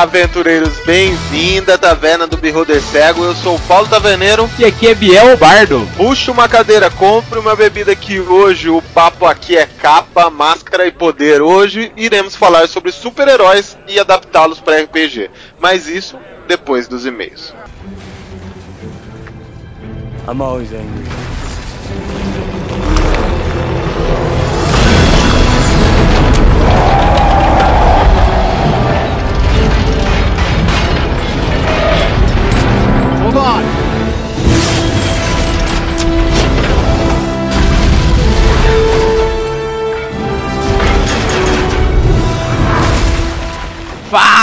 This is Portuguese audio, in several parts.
Olá, aventureiros, bem-vindo à Taverna do Beholder Cego. Eu sou o Paulo Taverneiro. E aqui é Biel Bardo. Puxa uma cadeira, compre uma bebida que hoje o papo aqui é capa, máscara e poder. Hoje iremos falar sobre super-heróis e adaptá-los para RPG. Mas isso depois dos e-mails. I'm always angry.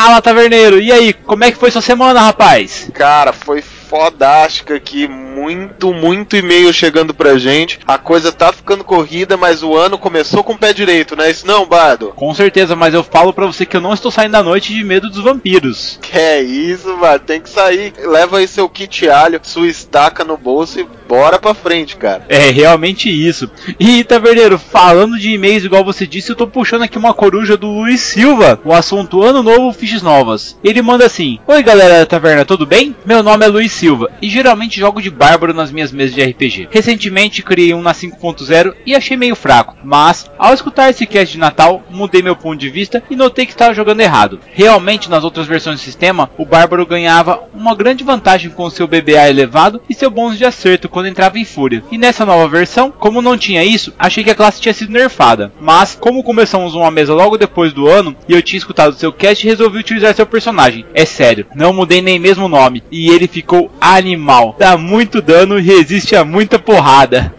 Fala, taverneiro! E aí, como é que foi sua semana, rapaz? Cara, foi fodástica aqui, muito, muito e-mail chegando pra gente. A coisa tá ficando corrida, mas o ano começou com o pé direito, não é isso não, Bardo? Com certeza, mas eu falo pra você que eu não estou saindo da noite de medo dos vampiros. Que é isso, mano, tem que sair. Leva aí seu kit alho, sua estaca no bolso e bora pra frente, cara. É realmente isso. E, Taverneiro, falando de e-mails, igual você disse, eu tô puxando aqui uma coruja do Luiz Silva, o assunto Ano Novo, Fiches Novas. Ele manda assim: Oi galera da taverna, tudo bem? Meu nome é Luiz Silva e geralmente jogo de bárbaro nas minhas mesas de RPG. Recentemente criei um na 5.0 e achei meio fraco, mas ao escutar esse cast de Natal, mudei meu ponto de vista e notei que estava jogando errado. Realmente, nas outras versões do sistema, o bárbaro ganhava uma grande vantagem com seu BBA elevado e seu bônus de acerto quando entrava em fúria. E nessa nova versão, como não tinha isso, achei que a classe tinha sido nerfada. Mas, como começamos uma mesa logo depois do ano e eu tinha escutado seu cast, resolvi utilizar seu personagem. É sério, não mudei nem mesmo o nome e ele ficou animal. Dá muito dano e resiste a muita porrada.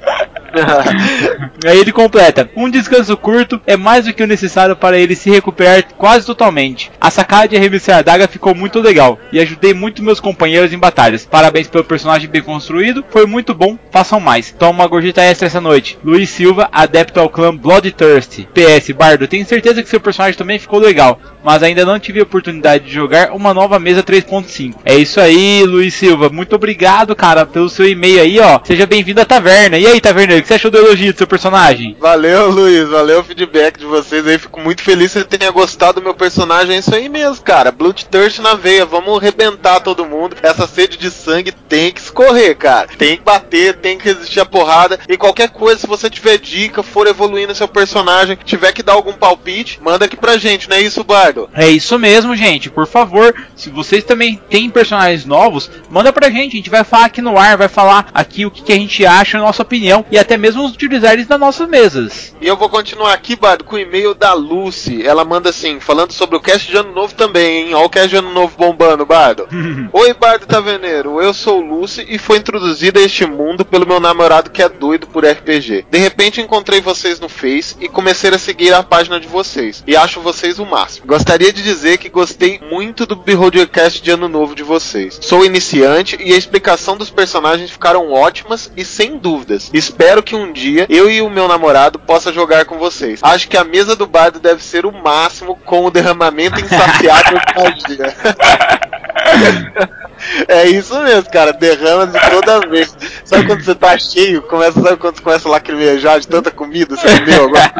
Aí ele completa: Um descanso curto é mais do que o necessário para ele se recuperar quase totalmente. A sacada de arremessar a daga ficou muito legal e ajudei muito meus companheiros em batalhas. Parabéns pelo personagem bem construído, foi muito bom, façam mais. Toma uma gorjeta extra essa noite. Luiz Silva, adepto ao clã Bloodthirst. PS, Bardo, tenho certeza que seu personagem também ficou legal, mas ainda não tive a oportunidade de jogar uma nova mesa 3.5. É isso aí, Luiz Silva. Muito obrigado, cara, pelo seu e-mail aí, ó. Seja bem-vindo à taverna. E aí, taverna, o que você achou do elogio do seu personagem? Valeu, Luiz. Valeu o feedback de vocês aí. Fico muito feliz que você tenha gostado do meu personagem. É isso aí mesmo, cara. Bloodthirst na veia. Vamos arrebentar todo mundo. Essa sede de sangue tem que escorrer, cara. Tem que bater, tem que resistir a porrada. E qualquer coisa, se você tiver dica, for evoluindo seu personagem, tiver que dar algum palpite, manda aqui pra gente, não é isso, É isso mesmo, gente. Por favor, se vocês também têm personagens novos, manda pra gente. A gente vai falar aqui no ar, vai falar aqui o que, que a gente acha, a nossa opinião e até mesmo utilizar eles nas nossas mesas. E eu vou continuar aqui, Bardo, com o e-mail da Lucy. Ela manda assim, falando sobre o cast de ano novo também, hein? Olha o cast de ano novo bombando, Bardo. Oi, Bardo Taverneiro. Eu sou Lucy e fui introduzida a este mundo pelo meu namorado que é doido por RPG. De repente encontrei vocês no Face e comecei a seguir a página de vocês. E acho vocês o máximo. Gostaria de dizer que gostei muito do Beholdercast de ano novo de vocês. Sou iniciante e a explicação dos personagens ficaram ótimas e sem dúvidas. Espero que um dia eu e o meu namorado possa jogar com vocês. Acho que a mesa do bardo deve ser o máximo com o derramamento insaciável de magia. É isso mesmo, cara. Derrama de toda vez. Sabe quando você tá cheio? Começa, sabe quando você começa a lacrimejar de tanta comida? Você comeu agora?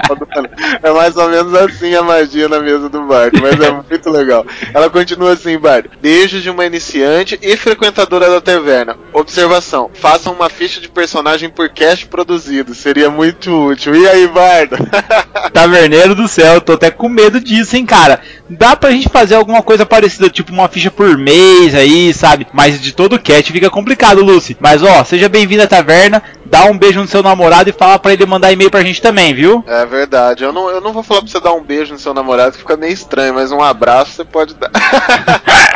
É mais ou menos assim a magia na mesa do barco, mas é muito legal. Ela continua assim, Bardo. Desde de uma iniciante e frequentadora da taverna. Observação: façam uma ficha de personagem por cast produzido. Seria muito útil. E aí, Bardo? Taverneiro do céu, tô até com medo disso, hein, cara. Dá pra gente fazer alguma coisa parecida, tipo uma ficha por mês aí, sabe? Mas de todo cast fica complicado, Lucy. Mas ó, seja bem-vindo à taverna. Dá um beijo no seu namorado e fala pra ele mandar e-mail pra gente também, viu? É verdade. Eu não, eu não vou falar pra você dar um beijo no seu namorado, que fica meio estranho, mas um abraço você pode dar.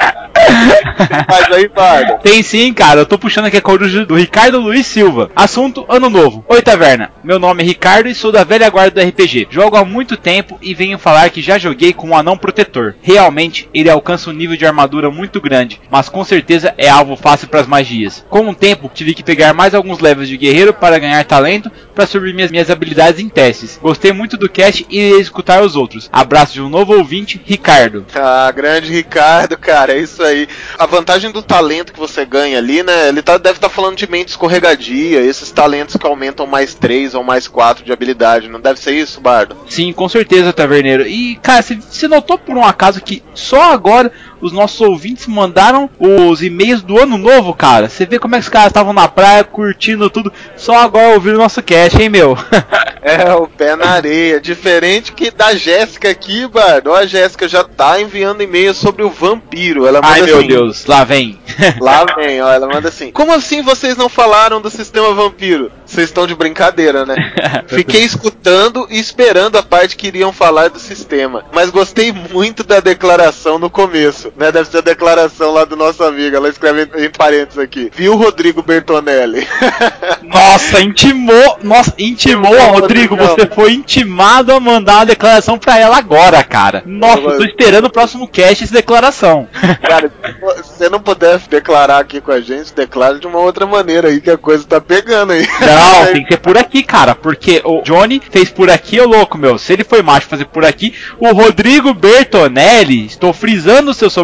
Mas aí, Bardo. Tem sim, cara. Eu tô puxando aqui a coruja do Ricardo Luiz Silva. Assunto Ano Novo. Oi, Taverna. Meu nome é Ricardo e sou da velha guarda do RPG. Jogo há muito tempo e venho falar que já joguei com um anão protetor. Realmente, ele alcança um nível de armadura muito grande, mas com certeza é alvo fácil para as magias. Com o tempo, tive que pegar mais alguns levels de guerreiro para ganhar talento para subir minhas, minhas habilidades em testes. Gostei muito do cast e irei escutar os outros. Abraço de um novo ouvinte, Ricardo. Ah, grande Ricardo, cara. É isso isso aí. A vantagem do talento que você ganha ali, né? Ele tá, deve estar tá falando de mente escorregadia, esses talentos que aumentam mais 3 ou mais 4 de habilidade. Não deve ser isso, Bardo? Sim, com certeza, Taverneiro. E, cara, você notou por um acaso que só agora os nossos ouvintes mandaram os e-mails do ano novo, cara. Você vê como é que os caras estavam na praia curtindo tudo, só agora ouvindo o nosso cast, hein, meu? é, o pé na areia. Diferente que da Jéssica aqui, Bardo. A Jéssica já tá enviando e-mails sobre o vampiro. Ela manda Ai, meu assim, Deus, lá vem. lá vem, ó. Ela manda assim: Como assim vocês não falaram do sistema vampiro? Vocês estão de brincadeira, né? Fiquei escutando e esperando a parte que iriam falar do sistema. Mas gostei muito da declaração no começo né? Deve ser a declaração lá do nosso amigo. Ela escreve em parênteses aqui. Viu, Rodrigo Bertonelli? Nossa, intimou. Nossa, intimou, Rodrigo. Você foi intimado a mandar uma declaração pra ela agora, cara. Nossa, eu tô esperando o próximo cast essa declaração. Cara, se você não puder declarar aqui com a gente, declara de uma outra maneira aí que a coisa tá pegando aí. Não, tem que ser por aqui, cara. Porque o Johnny fez por aqui, ô louco, meu. Se ele foi macho fazer por aqui, o Rodrigo Bertonelli, estou frisando o seu sobrenome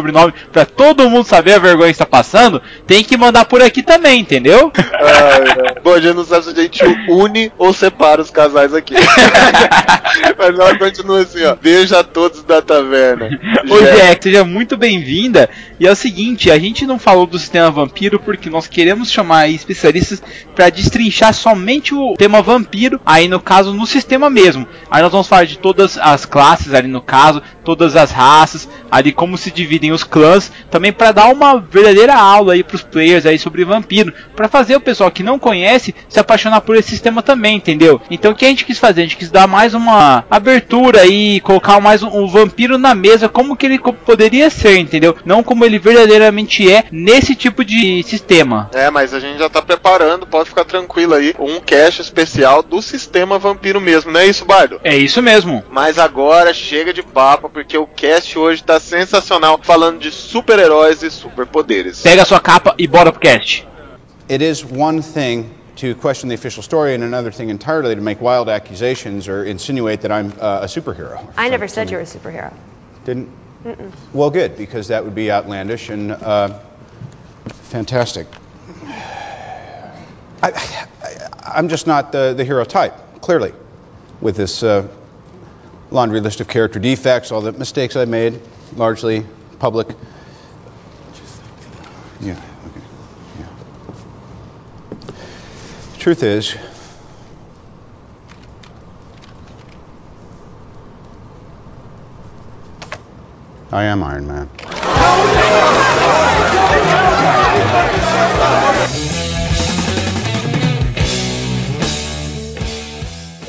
pra todo mundo saber a vergonha que está passando, tem que mandar por aqui também, entendeu? Ah, Bom, a gente não sabe se a gente une ou separa os casais aqui. Mas ela continua assim, ó. Beijo a todos da taverna. Oi, Jack, seja muito bem-vinda. E é o seguinte, a gente não falou do sistema vampiro porque nós queremos chamar especialistas para destrinchar somente o tema vampiro, aí no caso no sistema mesmo. Aí nós vamos falar de todas as classes ali no caso, todas as raças, ali como se dividem os clãs, também para dar uma verdadeira aula aí pros players aí sobre vampiro, para fazer o pessoal que não conhece se apaixonar por esse sistema também, entendeu? Então o que a gente quis fazer? A gente quis dar mais uma abertura e colocar mais um, um vampiro na mesa como que ele poderia ser, entendeu? Não como ele verdadeiramente é nesse tipo de sistema. É, mas a gente já tá preparando, pode ficar tranquilo aí, um cache especial do sistema vampiro mesmo, não é isso, Bardo? É isso mesmo. Mas agora chega de papo, porque o cast hoje tá sensacional, falando de super-heróis e superpoderes. Pega a sua capa e bora pro cast. It is one thing to question the official story, and another thing entirely to make wild accusations or insinuate that I'm uh, a superhero. I never said you were a superhero. Didn't? Mm-mm. Well, good, because that would be outlandish and uh, fantastic. I, am just not the, the, hero type, clearly, with this uh, laundry list of character defects, all the mistakes I made, largely public. Yeah, okay. Yeah. The truth is, I am Iron Man.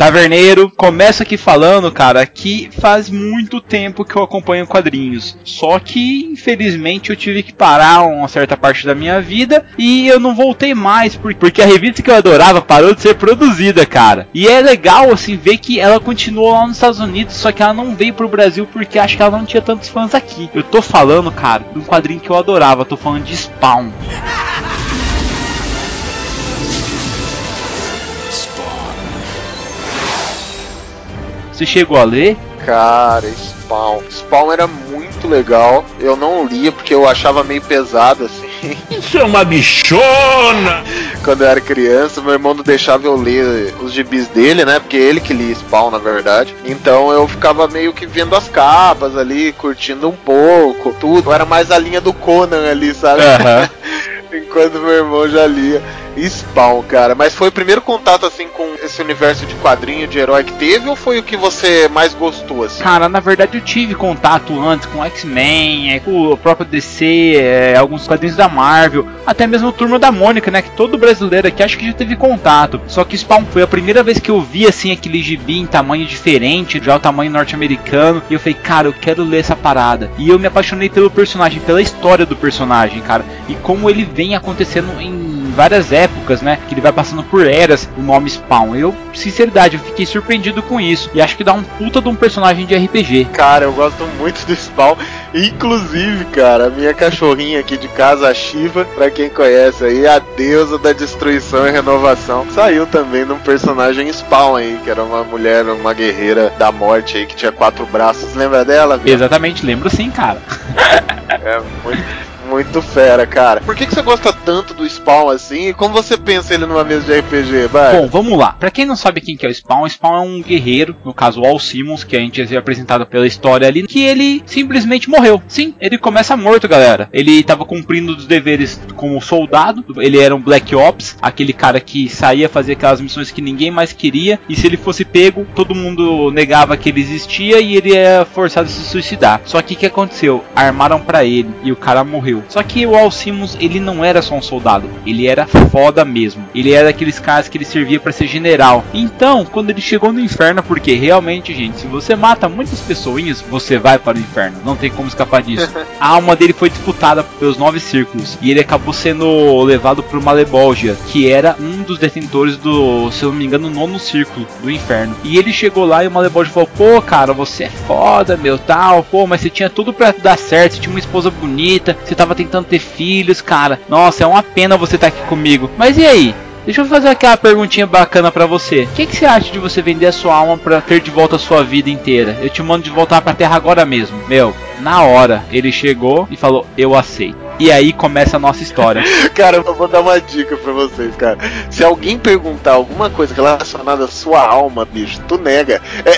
Taverneiro, começa aqui falando, cara, que faz muito tempo que eu acompanho quadrinhos. Só que, infelizmente, eu tive que parar uma certa parte da minha vida e eu não voltei mais, porque a revista que eu adorava parou de ser produzida, cara. E é legal, assim, ver que ela continuou lá nos Estados Unidos, só que ela não veio pro Brasil porque acho que ela não tinha tantos fãs aqui. Eu tô falando, cara, de um quadrinho que eu adorava, tô falando de Spawn. Você chegou a ler? Cara, Spawn. Spawn era muito legal. Eu não lia porque eu achava meio pesado assim. Isso é uma bichona! Quando eu era criança, meu irmão não deixava eu ler os gibis dele, né? Porque ele que lia Spawn, na verdade. Então eu ficava meio que vendo as capas ali, curtindo um pouco, tudo. Era mais a linha do Conan ali, sabe? Uhum. Enquanto meu irmão já lia. Spawn, cara. Mas foi o primeiro contato, assim, com esse universo de quadrinho, de herói que teve, ou foi o que você mais gostou, assim? Cara, na verdade eu tive contato antes com X-Men, é, com o próprio DC, é, alguns quadrinhos da Marvel, até mesmo o Turma da Mônica, né? Que todo brasileiro aqui acho que já teve contato. Só que Spawn foi a primeira vez que eu vi, assim, aquele gibi em tamanho diferente, já o tamanho norte-americano, e eu falei, cara, eu quero ler essa parada. E eu me apaixonei pelo personagem, pela história do personagem, cara, e como ele vem acontecendo em várias épocas, né? Que ele vai passando por eras o nome Spawn. Eu, sinceridade, eu fiquei surpreendido com isso. E acho que dá um puta de um personagem de RPG. Cara, eu gosto muito do Spawn. Inclusive, cara, a minha cachorrinha aqui de casa, a Shiva, pra quem conhece aí, a deusa da destruição e renovação, saiu também num personagem Spawn aí, que era uma mulher, uma guerreira da morte aí, que tinha quatro braços. Lembra dela? Exatamente, lembro sim, cara. é muito Muito fera, cara. Por que, que você gosta tanto do Spawn assim? E como você pensa ele numa mesa de RPG, vai? Bom, vamos lá. Pra quem não sabe quem que é o Spawn, o Spawn é um guerreiro, no caso o Al Simmons, que a gente já viu apresentado pela história ali, que ele simplesmente morreu. Sim, ele começa morto, galera. Ele tava cumprindo os deveres como soldado, ele era um Black Ops, aquele cara que saía fazer aquelas missões que ninguém mais queria, e se ele fosse pego, todo mundo negava que ele existia e ele era forçado a se suicidar. Só que o que aconteceu? Armaram para ele e o cara morreu. Só que o Al Simmons, ele não era só um soldado, ele era foda mesmo. Ele era daqueles caras que ele servia para ser general. Então, quando ele chegou no inferno, porque realmente, gente, se você mata muitas pessoinhas, você vai para o inferno. Não tem como escapar disso. A alma dele foi disputada pelos nove círculos e ele acabou sendo levado para Malebolgia, que era um dos detentores do, se eu não me engano, nono círculo do inferno. E ele chegou lá e o Malebolgia falou: "Pô, cara, você é foda, meu, tal, pô, mas você tinha tudo para dar certo, você tinha uma esposa bonita, você tava tentando ter filhos, cara. Nossa, é uma pena você estar tá aqui comigo. Mas e aí? Deixa eu fazer aquela perguntinha bacana para você. O que, que, você acha de você vender a sua alma para ter de volta a sua vida inteira? Eu te mando de voltar pra terra agora mesmo. Meu, na hora ele chegou e falou: Eu aceito. E aí começa a nossa história. cara, eu vou dar uma dica pra vocês, cara. Se alguém perguntar alguma coisa relacionada à sua alma, bicho, tu nega. É,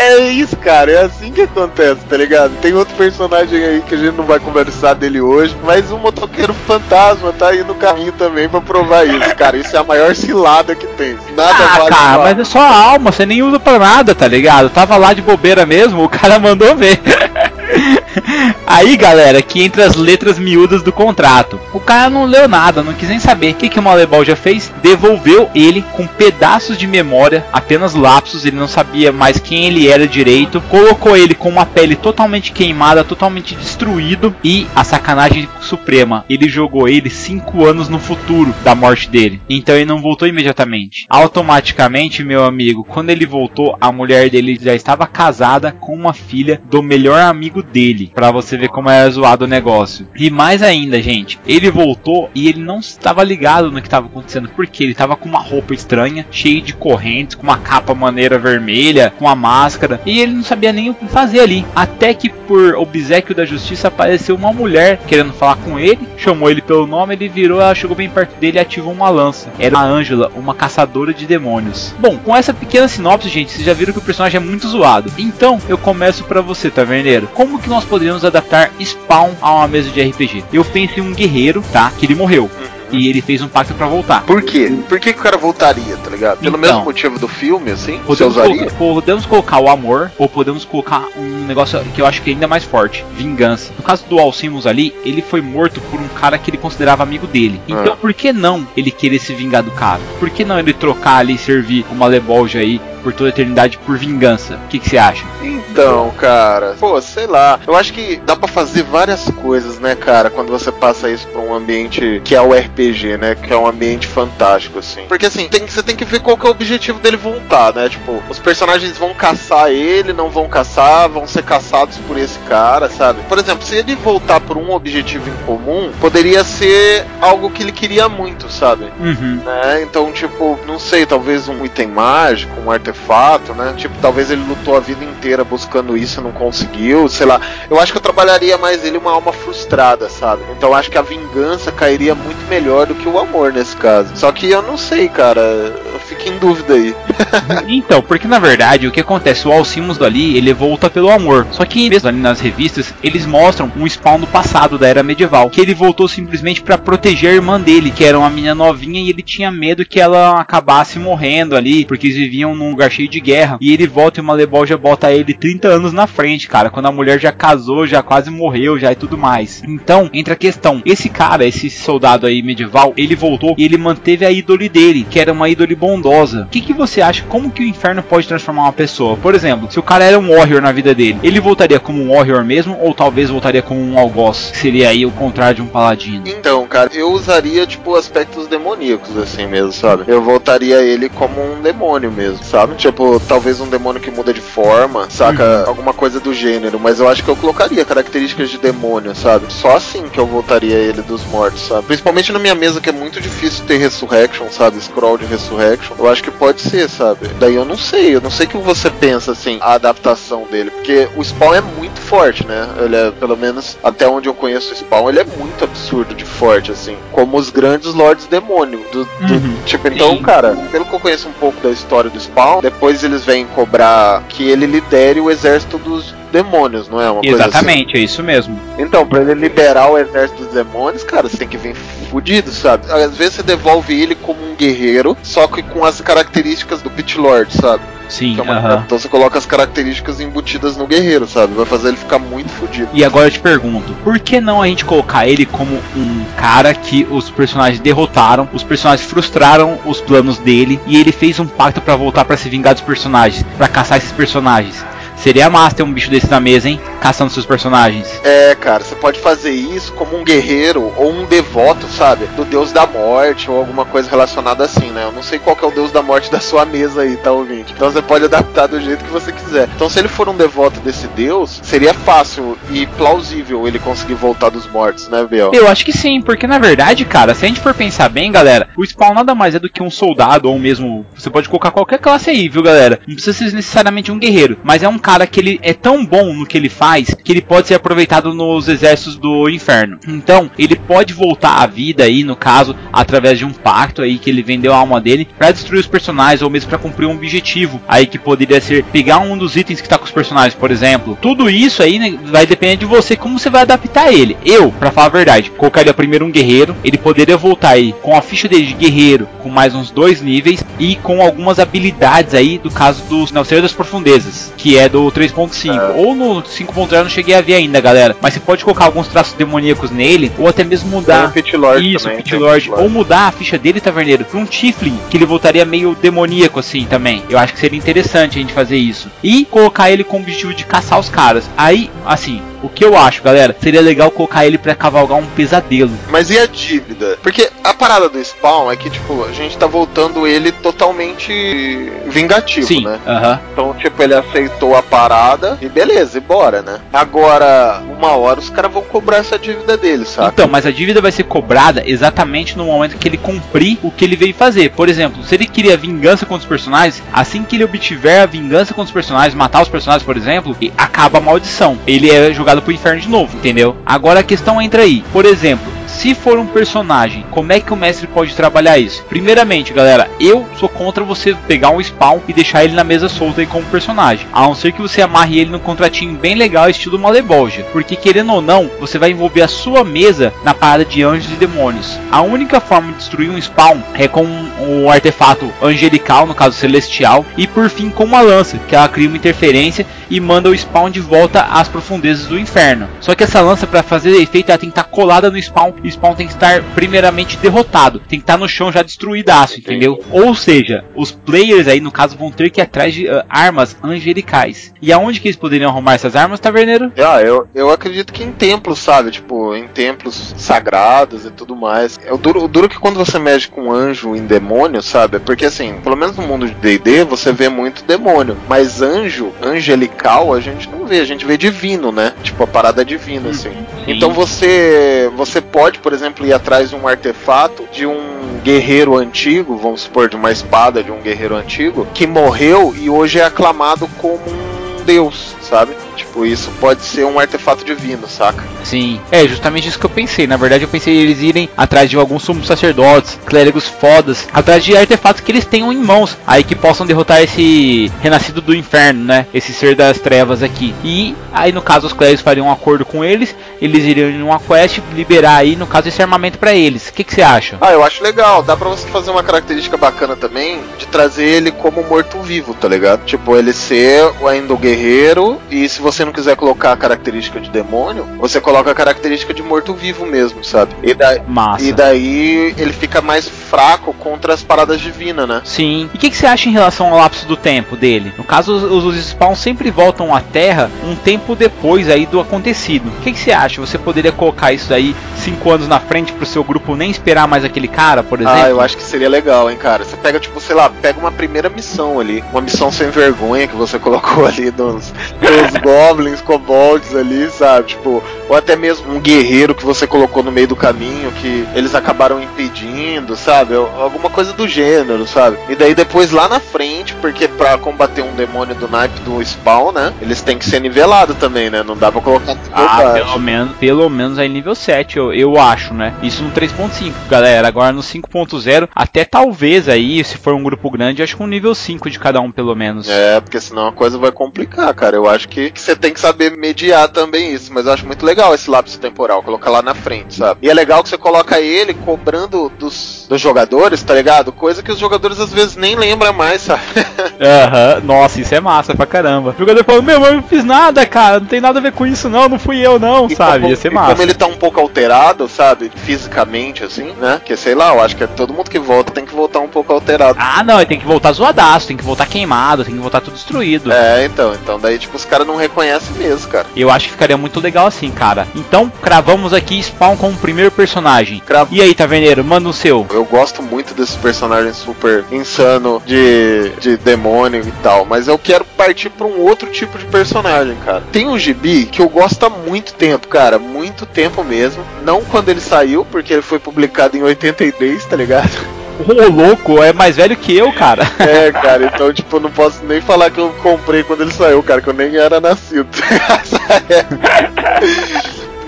é isso, cara. É assim que acontece, tá ligado? Tem outro personagem aí que a gente não vai conversar dele hoje, mas um motoqueiro fantasma tá aí no caminho também pra provar isso, cara. Isso é a maior cilada que tem. Nada ah, vale cara, mas é só a alma, você nem usa pra nada, tá ligado? Tava lá de bobeira mesmo, o cara mandou ver. Aí, galera, que entre as letras miúdas do contrato. O cara não leu nada, não quis nem saber. O que, que o Malebol já fez? Devolveu ele com pedaços de memória, apenas lapsos, ele não sabia mais quem ele era direito. Colocou ele com uma pele totalmente queimada, totalmente destruído. E a sacanagem suprema, ele jogou ele 5 anos no futuro da morte dele. Então ele não voltou imediatamente. Automaticamente, meu amigo, quando ele voltou, a mulher dele já estava casada com uma filha do melhor amigo dele. Pra você ver como é zoado o negócio. E mais ainda, gente, ele voltou e ele não estava ligado no que estava acontecendo. Porque ele estava com uma roupa estranha, cheio de correntes, com uma capa maneira vermelha, com uma máscara. E ele não sabia nem o que fazer ali. Até que por obsequio da justiça apareceu uma mulher querendo falar com ele, chamou ele pelo nome, ele virou, ela chegou bem perto dele e ativou uma lança. Era a Angela, uma caçadora de demônios. Bom, com essa pequena sinopse, gente, vocês já viram que o personagem é muito zoado. Então, eu começo para você, taverneiro. Como que nós poderíamos adaptar Spawn a uma mesa de RPG? Eu penso em um guerreiro, tá? Que ele morreu. Uhum e ele fez um pacto para voltar. Por quê? Por que, que o cara voltaria, tá ligado? Pelo então, mesmo motivo do filme, assim? Podemos, colocar, podemos colocar o amor, ou podemos colocar um negócio que eu acho que é ainda mais forte: vingança. No caso do Alcimus ali, ele foi morto por um cara que ele considerava amigo dele. Então, ah. por que não ele querer se vingar do cara? Por que não ele trocar ali e servir uma Lebolja aí por toda a eternidade por vingança. O que, você acha? Então, cara, pô, sei lá. Eu acho que dá para fazer várias coisas, né, cara, quando você passa isso pra um ambiente que é o RPG, né? Que é um ambiente fantástico, assim. Porque assim, tem, você tem que ver qual que é o objetivo dele voltar, né? Tipo, os personagens vão caçar ele, não vão caçar, vão ser caçados por esse cara, sabe? Por exemplo, se ele voltar por um objetivo em comum, poderia ser algo que ele queria muito, sabe? Uhum. Né? Então, tipo, não sei, talvez um item mágico, um artefato fato, né? Tipo, talvez ele lutou a vida inteira buscando isso e não conseguiu, sei lá. Eu acho que eu trabalharia mais ele uma alma frustrada, sabe? Então acho que a vingança cairia muito melhor do que o amor nesse caso. Só que eu não sei, cara. Eu fico em dúvida aí. então, porque na verdade o que acontece? O Alcimos dali, ele volta pelo amor. Só que mesmo ali nas revistas, eles mostram um spawn do passado, da era medieval. Que ele voltou simplesmente para proteger a irmã dele, que era uma menina novinha, e ele tinha medo que ela acabasse morrendo ali, porque eles viviam num lugar cheio de guerra. E ele volta e o Malebol já bota ele 30 anos na frente, cara. Quando a mulher já casou, já quase morreu, já e tudo mais. Então, entra a questão: esse cara, esse soldado aí medieval, ele voltou e ele manteve a ídole dele, que era uma ídole bondosa. O que, que você acha? Como que o inferno pode transformar uma pessoa? Por exemplo, se o cara era um warrior na vida dele, ele voltaria como um warrior mesmo, ou talvez voltaria como um algoz, que seria aí o contrário de um paladino? Então, cara, eu usaria, tipo, aspectos demoníacos, assim mesmo, sabe? Eu voltaria ele como um demônio mesmo, sabe? Sabe? Tipo, talvez um demônio que muda de forma, saca? Uhum. Alguma coisa do gênero. Mas eu acho que eu colocaria características de demônio, sabe? Só assim que eu voltaria ele dos mortos, sabe? Principalmente na minha mesa, que é muito difícil ter Resurrection, sabe? Scroll de Resurrection. Eu acho que pode ser, sabe? Daí eu não sei. Eu não sei o que você pensa, assim, a adaptação dele. Porque o Spawn é muito forte, né? Ele é, pelo menos até onde eu conheço o Spawn, ele é muito absurdo de forte, assim. Como os grandes Lords Demônio. Do, do- Uhum. Tipo, então, cara, pelo que eu conheço um pouco da história do Spawn, depois eles vêm cobrar que ele lidere o exército dos demônios, não é? Uma coisa assim. Exatamente, é isso mesmo. Então, pra ele liberar o exército dos demônios, cara, você tem que vir fudido, sabe? Às vezes você devolve ele como um guerreiro, só que com as características do Pit Lord, sabe? Sim, é uma- aham. Então você coloca as características embutidas no guerreiro, sabe? Vai fazer ele ficar muito fudido. E agora eu te pergunto, por que não a gente colocar ele como um cara que os personagens derrotaram, os personagens frustraram os planos dele e ele fez um pacto pra voltar pra se vingar dos personagens, pra caçar esses personagens? Seria massa ter um bicho desse na mesa, hein? Caçando seus personagens. É, cara, você pode fazer isso como um guerreiro ou um devoto, sabe? Do deus da morte ou alguma coisa relacionada assim, né? Eu não sei qual é o deus da morte da sua mesa aí, tá ouvinte? Então você pode adaptar do jeito que você quiser. Então se ele for um devoto desse deus, seria fácil e plausível ele conseguir voltar dos mortos, né, Biel? Eu acho que sim, porque na verdade, cara, se a gente for pensar bem, galera, o Spawn nada mais é do que um soldado ou mesmo. Você pode colocar qualquer classe aí, viu, galera? Não precisa ser necessariamente um guerreiro, mas é um cara que ele é tão bom no que ele faz que ele pode ser aproveitado nos exércitos do inferno. Então, ele pode voltar à vida aí, no caso, através de um pacto aí que ele vendeu a alma dele pra destruir os personagens ou mesmo pra cumprir um objetivo aí que poderia ser pegar um dos itens que tá com os personagens, por exemplo. Tudo isso aí né, vai depender de você como você vai adaptar ele. Eu, pra falar a verdade, colocaria primeiro um guerreiro, ele poderia voltar aí com a ficha dele de guerreiro, com mais uns dois níveis e com algumas habilidades aí do caso do Nauseiro das Profundezas, que é do 3.5 ou no 5.0 eu não cheguei a ver ainda, galera. Mas você pode colocar alguns traços demoníacos nele ou até mesmo Tem mudar o Pit Lord isso, também. Pit Lord. Ou mudar a ficha dele, Taverneiro, pra um Tiflin, que ele voltaria meio demoníaco assim também. Eu acho que seria interessante a gente fazer isso. E colocar ele com o objetivo de caçar os caras. Aí, assim, o que eu acho, galera, seria legal colocar ele pra cavalgar um pesadelo. Mas e a dívida? Porque a parada do Spawn é que, tipo, a gente tá voltando ele totalmente vingativo, Sim, né? aham. Então, tipo, ele aceitou a parada e beleza, e bora, né? Agora, uma hora os caras vão cobrar essa dívida dele, sabe? Então, mas a dívida vai ser cobrada exatamente no momento que ele cumprir o que ele veio fazer. Por exemplo, se ele queria vingança contra os personagens, assim que ele obtiver a vingança contra os personagens, matar os personagens, por exemplo, acaba a maldição. Ele é jogado pro inferno de novo, entendeu? Agora a questão entra aí. Por exemplo, se for um personagem, como é que o mestre pode trabalhar isso? Primeiramente, galera, eu sou contra você pegar um spawn e deixar ele na mesa solta aí como personagem. A não ser que você amarre ele num contratinho bem legal, estilo Malebolgia. Porque querendo ou não, você vai envolver a sua mesa na parada de anjos e demônios. A única forma de destruir um spawn é com o artefato angelical, no caso celestial, e por fim com uma lança, que ela cria uma interferência e manda o spawn de volta às profundezas do inferno. Só que essa lança, para fazer efeito, ela tem que estar colada no spawn e spawn tem que estar primeiramente derrotado, tem que estar no chão já destruídaço, entendeu? Ou seja, os players aí no caso vão ter que ir atrás de ah, armas angelicais. E aonde que eles poderiam arrumar essas armas, taverneiro? Ah, eu, eu acredito que em templos, sabe? Tipo, em templos sagrados e tudo mais. É o duro, o duro que quando você mexe com anjo em demônio, sabe? Porque assim, pelo menos no mundo de D&D, você vê muito demônio. Mas anjo, angelical, a gente não vê. A gente vê divino, né? Tipo, a parada divina, assim. Então você você pode, por exemplo, ir atrás de um artefato de um guerreiro antigo, vamos supor, de uma espada de um guerreiro antigo, que morreu e hoje é aclamado como um deus, sabe? Tipo, isso pode ser um artefato divino, saca? Sim, é justamente isso que eu pensei. Na verdade, eu pensei eles irem atrás de alguns sumos sacerdotes, clérigos fodas, atrás de artefatos que eles tenham em mãos, aí que possam derrotar esse renascido do inferno, né? Esse ser das trevas aqui. E aí, no caso, os clérigos fariam um acordo com eles, eles iriam em uma quest liberar aí, no caso, esse armamento pra eles. O que, que você acha? Ah, eu acho legal. Dá pra você fazer uma característica bacana também de trazer ele como morto-vivo, tá ligado? Tipo, ele ser ainda o guerreiro e se você não quiser colocar a característica de demônio, você coloca a característica de morto-vivo mesmo, sabe? E, da, Massa. e daí ele fica mais fraco contra as paradas divinas, né? Sim. E o que, que você acha em relação ao lapso do tempo dele? No caso, os, os spawns sempre voltam à Terra um tempo depois aí do acontecido. O que, que você acha? Você poderia colocar isso daí cinco anos na frente pro seu grupo nem esperar mais aquele cara, por exemplo? Ah, eu acho que seria legal, hein, cara. Você pega, tipo, sei lá, pega uma primeira missão ali. Uma missão sem vergonha que você colocou ali dos, dos goblins, kobolds ali, sabe? Tipo, ou até mesmo um guerreiro que você colocou no meio do caminho que eles acabaram impedindo, sabe? Alguma coisa do gênero, sabe? E daí depois lá na frente, porque pra combater um demônio do naipe do spawn, né? Eles têm que ser nivelados também, né? Não dá pra colocar Ah, pelo menos, pelo menos aí nível 7, eu, eu acho, né? Isso no 3.5, galera. Agora no 5.0, até talvez aí, se for um grupo grande, acho que um nível 5 de cada um, pelo menos. É, porque senão a coisa vai complicar, cara. Eu acho que, que você tem que saber mediar também isso. Mas eu acho muito legal esse lapso temporal, colocar lá na frente, sabe? E é legal que você coloca ele cobrando dos, dos jogadores, tá ligado? Coisa que os jogadores às vezes nem lembram mais, sabe? Aham, nossa, isso é massa pra caramba. O jogador falou, meu, eu não fiz nada, cara, não tem nada a ver com isso, não, não fui eu, não, E sabe? como, Ia ser e massa. como ele tá um pouco alterado, sabe? Fisicamente, assim, né? Que sei lá, eu acho que é todo mundo que volta tem que voltar um pouco alterado. Ah, não, ele tem que voltar zoadaço, tem que voltar queimado, tem que voltar tudo destruído. É, então, então daí, tipo, os caras não reconhecem mesmo, cara. Eu acho que ficaria muito legal assim, cara. Então, cravamos aqui Spawn como primeiro personagem. Cravo. E aí, Taverneiro, manda o seu. Eu gosto muito desse personagem super insano de, de demônio e tal, mas eu quero partir pra um outro tipo de personagem, cara. Tem um gibi que eu gosto há muito tempo, cara, muito tempo mesmo. Não quando ele saiu, porque ele foi publicado em 83, tá ligado? Ô, louco, é mais velho que eu, cara. É, cara, então, tipo, eu não posso nem falar que eu comprei quando ele saiu, cara, que eu nem era nascido.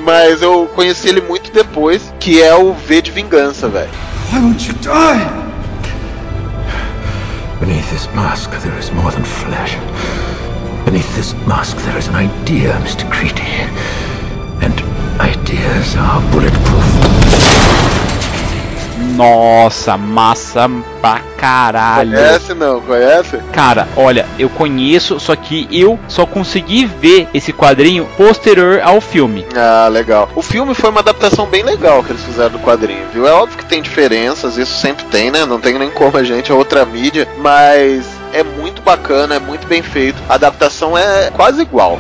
Mas eu conheci ele muito depois, que é o V de Vingança, velho. Why won't you die? Beneath this mask, there is more than flesh. Beneath this mask, there is an idea, Mr. Creedy. And ideas are bulletproof. Nossa, massa pra caralho. Conhece não? Conhece? Cara, olha, eu conheço, só que eu só consegui ver esse quadrinho posterior ao filme. Ah, legal. O filme foi uma adaptação bem legal que eles fizeram do quadrinho, viu? É óbvio que tem diferenças, isso sempre tem, né? Não tem nem como a gente, é outra mídia, mas é muito bacana, é muito bem feito. A adaptação é quase igual,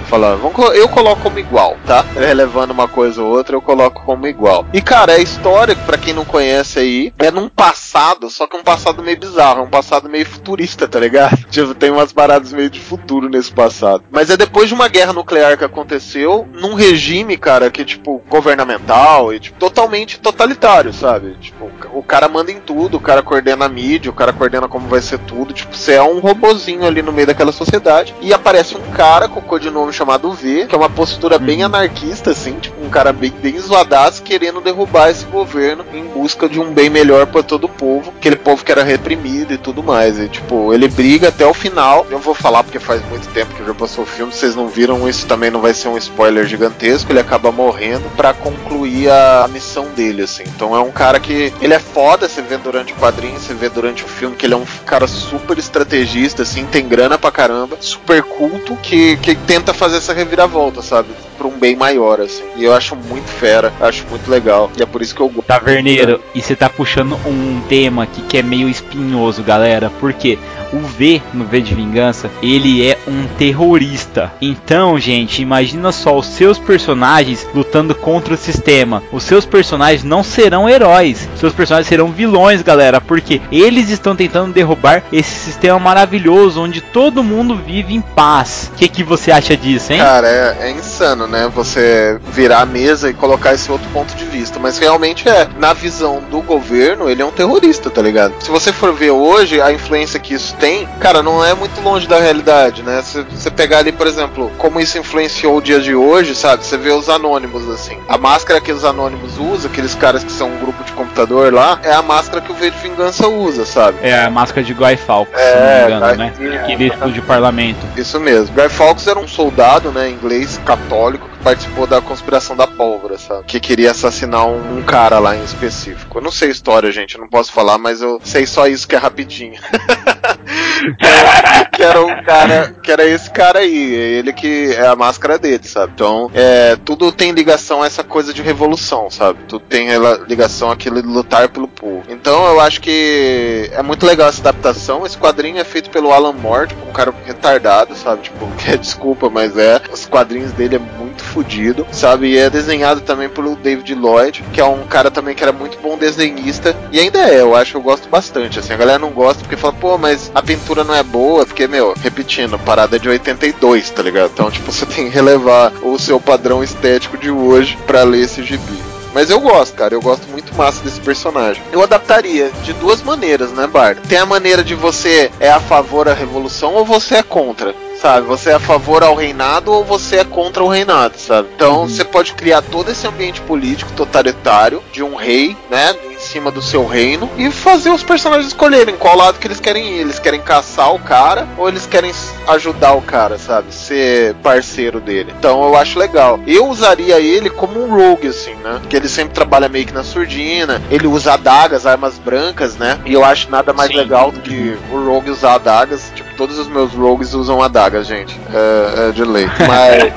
colo- Eu coloco como igual, tá? Relevando uma coisa ou outra, eu coloco como igual. E cara, a história, pra quem não conhece aí, é num passado, só que um passado meio bizarro, é um passado meio futurista, tá ligado? Tipo, tem umas paradas meio de futuro nesse passado. Mas é depois de uma guerra nuclear que aconteceu, num regime, cara, que tipo, governamental e tipo, totalmente totalitário, sabe? Tipo, o cara manda em tudo, o cara coordena a mídia, o cara coordena como vai ser tudo, tipo, você é um robozinho ali no meio daquela sociedade. E aparece um cara com o codinome chamado V, que é uma postura bem anarquista, assim, tipo, um cara bem, bem zoadaço, querendo derrubar esse governo em busca de um bem melhor para todo o povo, aquele povo que era reprimido e tudo mais. E, tipo, ele briga até o final. Eu vou falar porque faz muito tempo que já passou o filme, vocês não viram isso também, não vai ser um spoiler gigantesco. Ele acaba morrendo para concluir a, a missão dele, assim. Então é um cara que ele é foda, você vê durante o quadrinho, você vê durante o filme que ele é um cara super estrategista, assim, tem grana pra caramba, super culto, que, que tenta fazer essa reviravolta, sabe? Pra um bem maior, assim. E eu acho muito fera, acho muito legal. E é por isso que eu gosto. Taverneiro, e você tá puxando um tema aqui que é meio espinhoso, galera. Porque o V no V de Vingança, ele é um terrorista. Então, gente, imagina só os seus personagens lutando contra o sistema. Os seus personagens não serão heróis, seus personagens serão vilões, galera, porque eles estão tentando derrubar esse sistema maravilhoso onde todo mundo vive em paz. O que, que você acha disso, hein? Cara, é, é insano, né? Você virar a mesa e colocar esse outro ponto de vista. Mas realmente é. Na visão do governo, ele é um terrorista, tá ligado? Se você for ver hoje a influência que isso tem, cara, não é muito longe da realidade, né? Se você pegar ali, por exemplo, como isso influenciou o dia de hoje, sabe? Você vê os anônimos, assim. A máscara que os anônimos usam, aqueles caras que são um grupo de computador lá, é a máscara que o V de Vingança usa, sabe? É a máscara de Guy Fawkes, É, se não me engano, Guy- né? Aquele estudo de parlamento. Isso mesmo. Guy Fawkes era um soldado, né, inglês católico que participou da conspiração da pólvora, sabe? Que queria assassinar um, um cara lá em específico. Eu não sei a história, gente, eu não posso falar, mas eu sei só isso que é rapidinho. que era um cara, que era esse cara aí, ele que é a máscara dele, sabe? Então, é, tudo tem ligação a essa coisa de revolução, sabe? Tudo tem ligação àquilo de lutar pelo povo. Então, eu acho que é muito legal essa adaptação. Esse quadrinho é feito pelo Alan Moore, tipo, um cara retardado, sabe? Tipo, é desculpa, mas é. Os quadrinhos dele é muito fodido, sabe? E é desenhado também pelo David Lloyd, que é um cara também que era muito bom desenhista. E ainda é, eu acho, eu gosto bastante. Assim, a galera não gosta porque fala, pô, mas a pintura não é boa, porque, meu, repetindo, parada de 82, tá ligado? Então, tipo, você tem que relevar o seu padrão estético de hoje para ler esse gibi. Mas eu gosto, cara. Eu gosto muito massa desse personagem. Eu adaptaria de duas maneiras, né, Bard? Tem a maneira de você é a favor da revolução ou você é contra sabe? Você é a favor ao reinado ou você é contra o reinado, sabe? Então uhum. você pode criar todo esse ambiente político totalitário de um rei, né? Em cima do seu reino e fazer os personagens escolherem qual lado que eles querem ir. Eles querem caçar o cara ou eles querem ajudar o cara, sabe? Ser parceiro dele. Então eu acho legal. Eu usaria ele como um rogue, assim, né? Que ele sempre trabalha meio que na surdina. Ele usa adagas, armas brancas, né? E eu acho nada mais Sim. legal do que o rogue usar adagas. Tipo, todos os meus rogues usam adagas, gente. É, é de lei. Mas.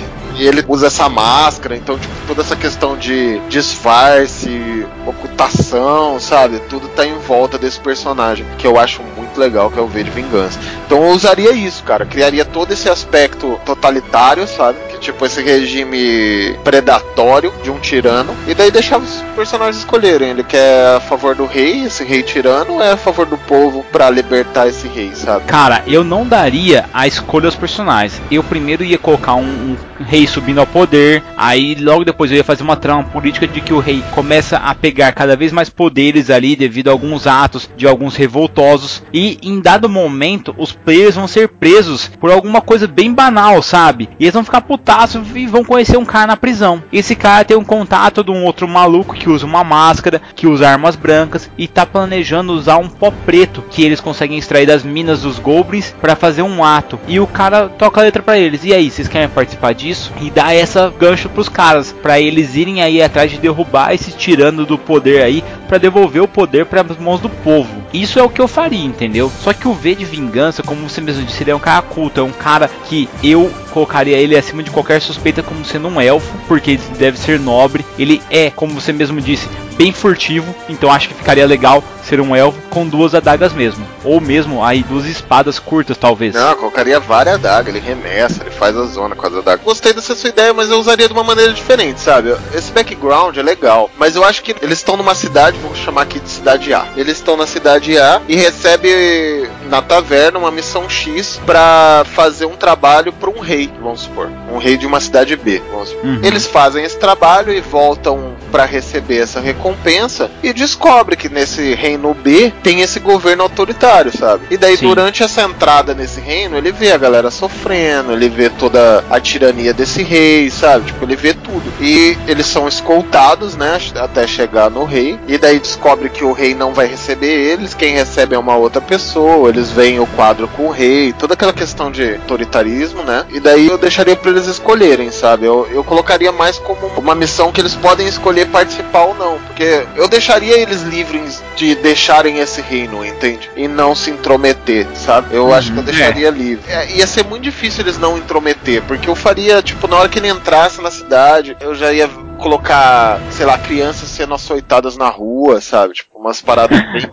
E ele usa essa máscara, então, tipo, toda essa questão de disfarce, ocultação, sabe? Tudo tá em volta desse personagem, que eu acho muito legal, que é o V de Vingança. Então eu usaria isso, cara. Criaria todo esse aspecto totalitário, sabe? Tipo, esse regime predatório de um tirano. E daí deixava os personagens escolherem. Ele quer a favor do rei, esse rei tirano, ou é a favor do povo para libertar esse rei, sabe? Cara, eu não daria a escolha aos personagens. Eu primeiro ia colocar um, um rei subindo ao poder. Aí logo depois eu ia fazer uma trama política de que o rei começa a pegar cada vez mais poderes ali devido a alguns atos de alguns revoltosos. E em dado momento os players vão ser presos por alguma coisa bem banal, sabe? E eles vão ficar putaços e vão conhecer um cara na prisão. Esse cara tem um contato de um outro maluco que usa uma máscara, que usa armas brancas e tá planejando usar um pó preto que eles conseguem extrair das minas dos goblins para fazer um ato. E o cara toca a letra para eles. E aí, vocês querem participar disso? e dar essa gancho pros caras, para eles irem aí atrás de derrubar esse tirano do poder aí, para devolver o poder para as mãos do povo. Isso é o que eu faria, entendeu? Só que o V de vingança, como você mesmo disse, ele é um cara culto, é um cara que eu colocaria ele acima de qualquer suspeita como sendo um elfo, porque ele deve ser nobre. Ele é, como você mesmo disse, bem furtivo, então acho que ficaria legal ser um elfo com duas adagas mesmo. Ou mesmo aí duas espadas curtas, talvez. Não, colocaria várias adagas, ele remessa, ele faz a zona com as adagas. Gostei dessa sua ideia, mas eu usaria de uma maneira diferente, sabe? Esse background é legal, mas eu acho que eles estão numa cidade, vamos chamar aqui de cidade A. Eles estão na cidade E recebe na taverna uma missão X para fazer um trabalho para um rei, vamos supor. Um rei de uma cidade B. Uhum. Eles fazem esse trabalho e voltam para receber essa recompensa e descobre que nesse reino B tem esse governo autoritário, sabe? E daí Sim. durante essa entrada nesse reino, ele vê a galera sofrendo, ele vê toda a tirania desse rei, sabe? Tipo, ele vê tudo. E eles são escoltados, né, até chegar no rei. E daí descobre que o rei não vai receber eles, quem recebe é uma outra pessoa. Eles veem o quadro com o rei, toda aquela questão de autoritarismo, né? E daí eu deixaria para eles escolherem, sabe? Eu, eu colocaria mais como uma missão que eles podem escolher escolher participar ou não. Porque eu deixaria eles livres de deixarem esse reino, entende? E não se intrometer, sabe? Eu uhum, acho que eu deixaria é. livre. É, ia ser muito difícil eles não intrometer, porque eu faria, tipo, na hora que ele entrasse na cidade, eu já ia colocar, sei lá, crianças sendo açoitadas na rua, sabe? Tipo, umas paradas bem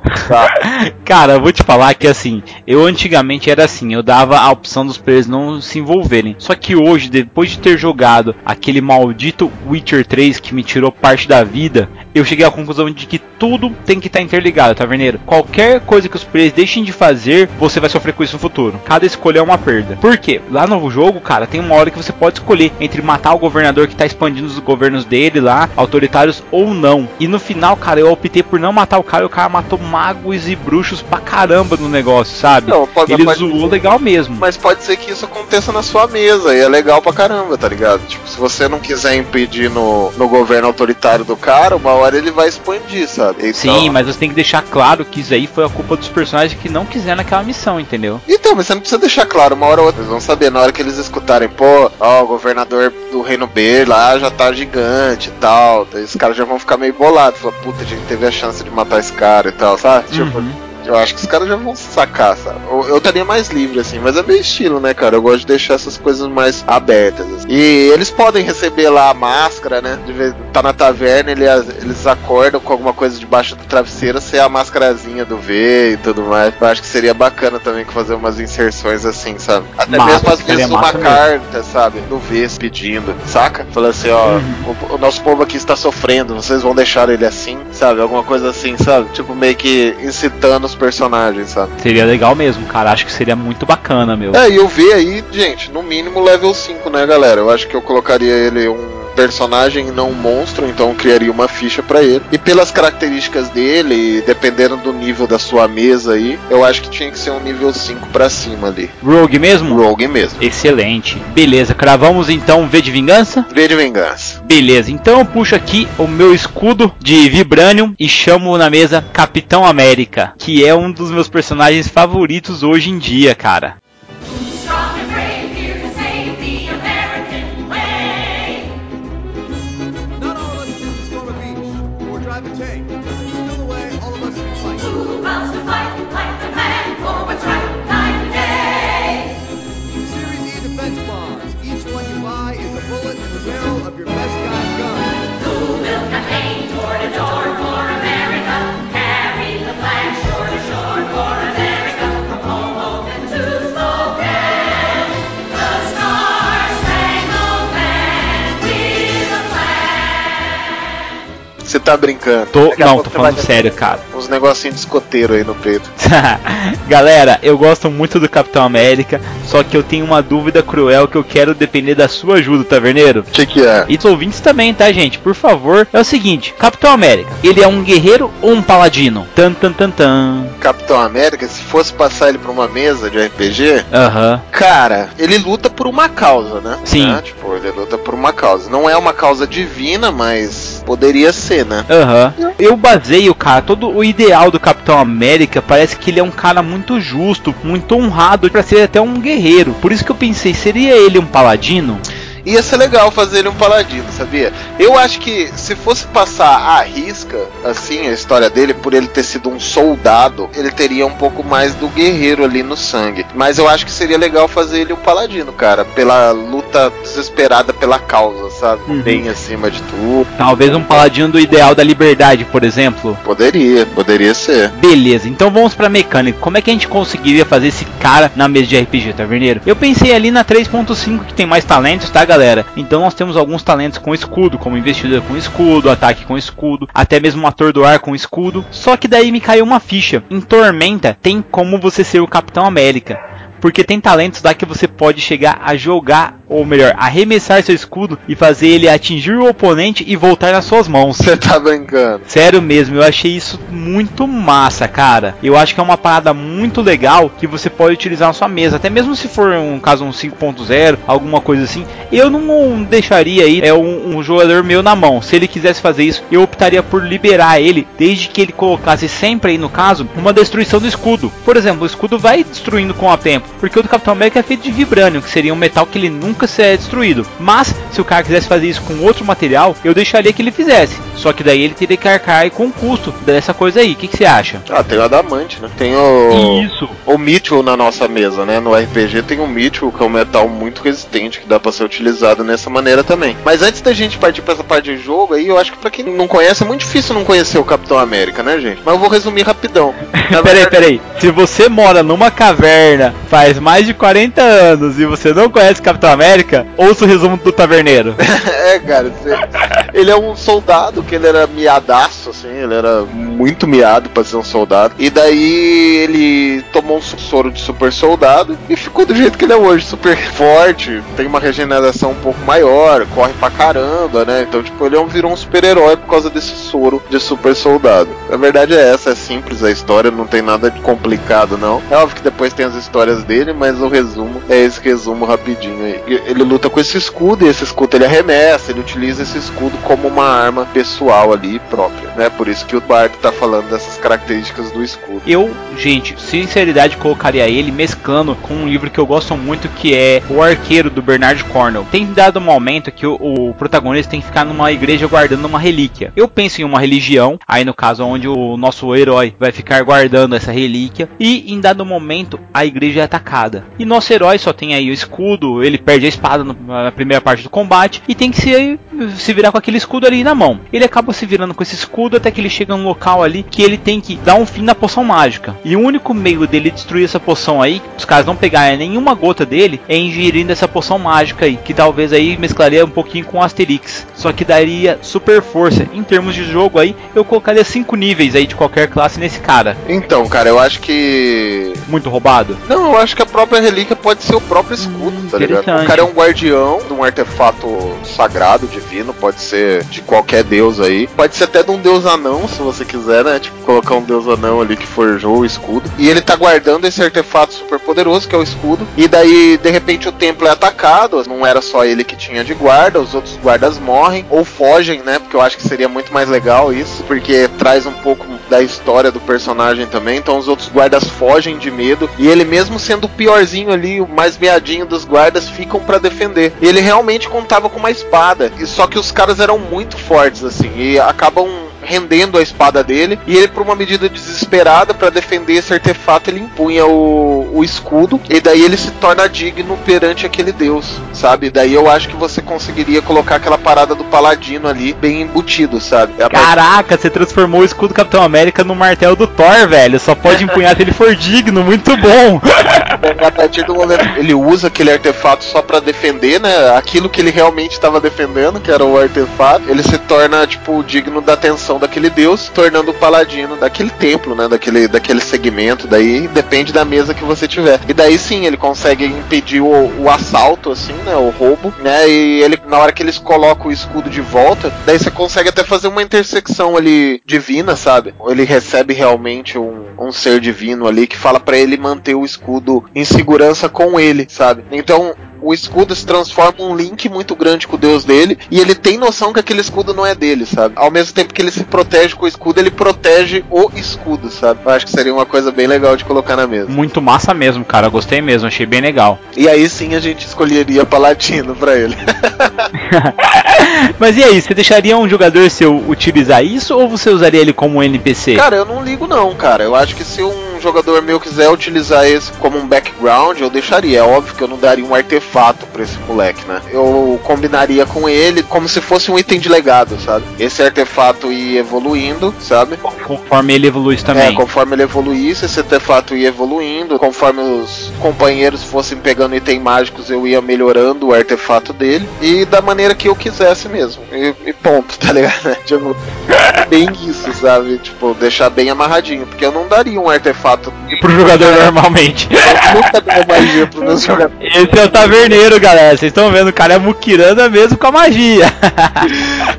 Cara, eu vou te falar que assim, eu antigamente era assim, eu dava a opção dos players não se envolverem. Só que hoje, depois de ter jogado aquele maldito Witcher 3 que me tirou parte da vida, eu cheguei à conclusão de que tudo tem que estar tá interligado, taverneiro. Qualquer coisa que os players deixem de fazer, você vai sofrer com isso no futuro. Cada escolha é uma perda. Por quê? Lá no jogo, cara, tem uma hora que você pode escolher entre matar o governador que está expandindo os governos dele lá, autoritários ou não. E no final, cara, eu optei por não matar o cara e o cara matou magos e bruxos pra caramba no negócio, sabe? Não, pode, Ele pode zoou legal mesmo. Mas pode ser que isso aconteça na sua mesa e é legal pra caramba, tá ligado? Tipo, se você não quiser impedir no, no governo autoritário do cara, uma hora ele vai expandir, sabe? Então... Sim, mas você tem que deixar claro que isso aí foi a culpa dos personagens que não quiseram aquela missão, entendeu? Então, mas você não precisa deixar claro, uma hora ou outra. Eles vão saber, na hora que eles escutarem, pô, ó, o governador do Reino B lá já tá gigante e tal. Daí os caras já vão ficar meio bolados. Falar, puta, a gente teve a chance de matar esse cara e tal, sabe? Tipo, uhum. Eu acho que os caras já vão sacar, sabe? Eu, eu estaria mais livre, assim, mas é meu estilo, né, cara? Eu gosto de deixar essas coisas mais abertas. assim. E eles podem receber lá a máscara, né? De vez, tá na taverna, ele, eles acordam com alguma coisa debaixo do travesseiro, ser a máscarazinha do V e tudo mais. Eu acho que seria bacana também fazer umas inserções assim, sabe? Até Massa, mesmo às vezes uma mesmo. carta, sabe? Do V pedindo, saca? Falando assim, ó, Uhum. o, o nosso povo aqui está sofrendo, vocês vão deixar ele assim, sabe? Alguma coisa assim, sabe? Tipo, meio que incitando os personagens, sabe? Seria legal mesmo, cara. Acho que seria muito bacana, meu. É, e eu vi aí, gente, no mínimo level 5, né, galera? Eu acho que eu colocaria ele um personagem e não um monstro, então eu criaria uma ficha pra ele. E pelas características dele, dependendo do nível da sua mesa aí, eu acho que tinha que ser um nível 5 pra cima ali. Rogue mesmo? Rogue mesmo. Excelente. Beleza, cravamos então V de vingança? V de vingança. Beleza, então eu puxo aqui o meu escudo de Vibranium e chamo na mesa Capitão América, que é um dos meus personagens favoritos hoje em dia, cara. Tá brincando? Tô, não, tô falando sério, cara. Uns negocinhos de escoteiro aí no peito. Galera, eu gosto muito do Capitão América, só que eu tenho uma dúvida cruel que eu quero depender da sua ajuda, taverneiro. O que que é? E os ouvintes também, tá, gente? Por favor. É o seguinte: Capitão América, ele é um guerreiro ou um paladino? Tan tan tan tan. Capitão América, se fosse passar ele pra uma mesa de RPG, Aham. Cara, ele luta por uma causa, né? Sim. Né? Tipo, ele luta por uma causa. Não é uma causa divina, mas poderia ser, né? Aham. Eu baseio, cara, todo o ideal do Capitão América parece que ele é um cara muito justo, muito honrado pra ser até um guerreiro. Por isso que eu pensei, seria ele um paladino? Ia ser legal fazer ele um paladino, sabia? Eu acho que se fosse passar à risca, assim, a história dele, por ele ter sido um soldado, ele teria um pouco mais do guerreiro ali no sangue. Mas eu acho que seria legal fazer ele um paladino, cara, pela luta desesperada pela causa, sabe? Uhum. Bem acima de tudo. Talvez um paladino do ideal da liberdade, por exemplo. Poderia, poderia ser. Beleza, então vamos pra mecânica. Como é que a gente conseguiria fazer esse cara na mesa de RPG, Taverneiro? Eu pensei ali na 3.5 que tem mais talentos, tá, galera? Então nós temos alguns talentos com escudo, como investidor com escudo, ataque com escudo, até mesmo atordoar com escudo. Só que daí me caiu uma ficha. Em Tormenta tem como você ser o Capitão América. Porque tem talentos lá que você pode chegar a jogar, ou melhor, arremessar seu escudo e fazer ele atingir o oponente e voltar nas suas mãos. Você tá brincando. Sério mesmo, eu achei isso muito massa, cara. Eu acho que é uma parada muito legal que você pode utilizar na sua mesa, até mesmo se for um caso um 5.0, alguma coisa assim. Eu não deixaria aí é um, um jogador meu na mão. Se ele quisesse fazer isso, eu optaria por liberar ele, desde que ele colocasse sempre aí no caso uma destruição do escudo. Por exemplo, o escudo vai destruindo com o tempo, porque o do Capitão América é feito de vibrânio, que seria um metal que ele nunca será destruído. Mas se o cara quisesse fazer isso com outro material, eu deixaria que ele fizesse. Só que daí ele teria que arcar com o custo dessa coisa aí. O que, que você acha? Ah, tem o adamante, né? Tem o. Isso. O Mitchell na nossa mesa, né? No RPG tem o Mitchell, que é um metal muito resistente, que dá pra ser utilizado nessa maneira também. Mas antes da gente partir pra essa parte de jogo aí, eu acho que pra quem não conhece, é muito difícil não conhecer o Capitão América, né, gente? Mas eu vou resumir rapidão. Na peraí, peraí. Se você mora numa caverna faz mais de 40 anos e você não conhece Capitão América, ouça o resumo do Taverneiro. é, cara, ele é um soldado que ele era miadaço, assim, ele era muito miado pra ser um soldado. E daí ele tomou um soro de super soldado e ficou do jeito que ele é hoje, super forte, tem uma regeneração um pouco maior, corre pra caramba, né? Então, tipo, ele é virou um super-herói por causa desse soro de super soldado. A verdade é essa, é simples a história, não tem nada de complicado, não. É óbvio que depois tem as histórias dele, mas o resumo é esse resumo rapidinho aí. Ele luta com esse escudo e esse escudo ele arremessa, ele utiliza esse escudo como uma arma pessoal ali própria. né? Por isso que o Bard tá falando dessas características do escudo. Eu, gente, sinceridade, colocaria ele mesclando com um livro que eu gosto muito, que é O Arqueiro, do Bernard Cornwell. Tem dado um momento que o, o protagonista tem que ficar numa igreja guardando uma relíquia. Eu penso em uma religião, aí no caso onde o nosso herói vai ficar guardando essa relíquia, e em dado momento a igreja é atacada. E nosso herói só tem aí o escudo, ele perde a espada na primeira parte do combate, e tem que se, se virar com aquele escudo ali na mão. Ele acaba se virando com esse escudo até que ele chega num local ali que ele tem que dar um fim na poção mágica. E o único meio dele destruir essa poção aí, os caras não pegarem nenhuma gota dele, é ingerindo essa poção mágica aí, que talvez aí mesclaria um pouquinho com o Asterix. Só que daria super força. Em termos de jogo aí, eu colocaria 5 níveis aí de qualquer classe nesse cara. Então, cara, eu acho que. Muito roubado. Não, eu acho que a própria relíquia pode ser o próprio escudo, Hum, tá ligado? O cara é um guardião de um artefato sagrado, divino, pode ser de qualquer deus aí. Pode ser até de um deus anão, se você quiser, né? Tipo, colocar um deus anão ali que forjou o escudo. E ele tá guardando esse artefato super poderoso, que é o escudo. E daí, de repente, o templo é atacado. Não era só ele que tinha de guarda, os outros guardas morrem ou fogem, né? Porque eu acho que seria muito mais legal isso, porque traz um pouco da história do personagem também. Então os outros guardas fogem de medo e ele mesmo sendo o piorzinho ali, o mais meadinho dos guardas, ficam pra defender. E ele realmente contava com uma espada, e só que os caras eram muito fortes assim e acabam rendendo a espada dele e ele por uma medida desesperada pra defender esse artefato ele empunha o, o escudo e daí ele se torna digno perante aquele deus, sabe? Daí eu acho que você conseguiria colocar aquela parada do paladino ali bem embutido, sabe? É a Caraca, você transformou o escudo do Capitão América no martelo do Thor, velho. Só pode empunhar se ele for digno, muito bom. a partir do momento ele usa aquele artefato só pra defender, né? Aquilo que ele realmente estava defendendo, que era o artefato, ele se torna, tipo, digno da atenção daquele deus, tornando o paladino daquele templo, né? Daquele, daquele segmento. Daí depende da mesa que você tiver. E daí sim, ele consegue impedir o, o assalto, assim, né? O roubo, né? E ele, na hora que eles colocam o escudo de volta, daí você consegue até fazer uma intersecção ali divina, sabe? Ele recebe realmente um, um ser divino ali que fala pra ele manter o escudo em segurança com ele, sabe? Então o escudo se transforma um link muito grande com o deus dele e ele tem noção que aquele escudo não é dele, sabe? Ao mesmo tempo que ele se protege com o escudo, ele protege o escudo, sabe? Eu acho que seria uma coisa bem legal de colocar na mesa. Muito massa mesmo, cara. Gostei mesmo, achei bem legal. E aí sim a gente escolheria Paladino pra ele. Mas e aí, você deixaria um jogador seu utilizar isso ou você usaria ele como um NPC? Cara, eu não ligo não, cara. Eu acho que se um jogador meu quiser utilizar esse como um background, eu deixaria. É óbvio que eu não daria um artefato pra esse moleque, né? Eu combinaria com ele como se fosse um item de legado, sabe? Esse artefato ia evoluindo, sabe? Conforme ele evolui É, também. conforme ele evoluísse, esse artefato ia evoluindo. Conforme os companheiros fossem pegando itens mágicos, eu ia melhorando o artefato dele. E da maneira que eu quisesse mesmo. E, e ponto, tá ligado? Tipo, bem isso, sabe? Tipo, deixar bem amarradinho. Porque eu não daria um artefato. Pro jogador normalmente. Nunca dou magia pros meus jogadores. Esse é o taverneiro, galera. Vocês estão vendo, o cara é muquirana mesmo com a magia.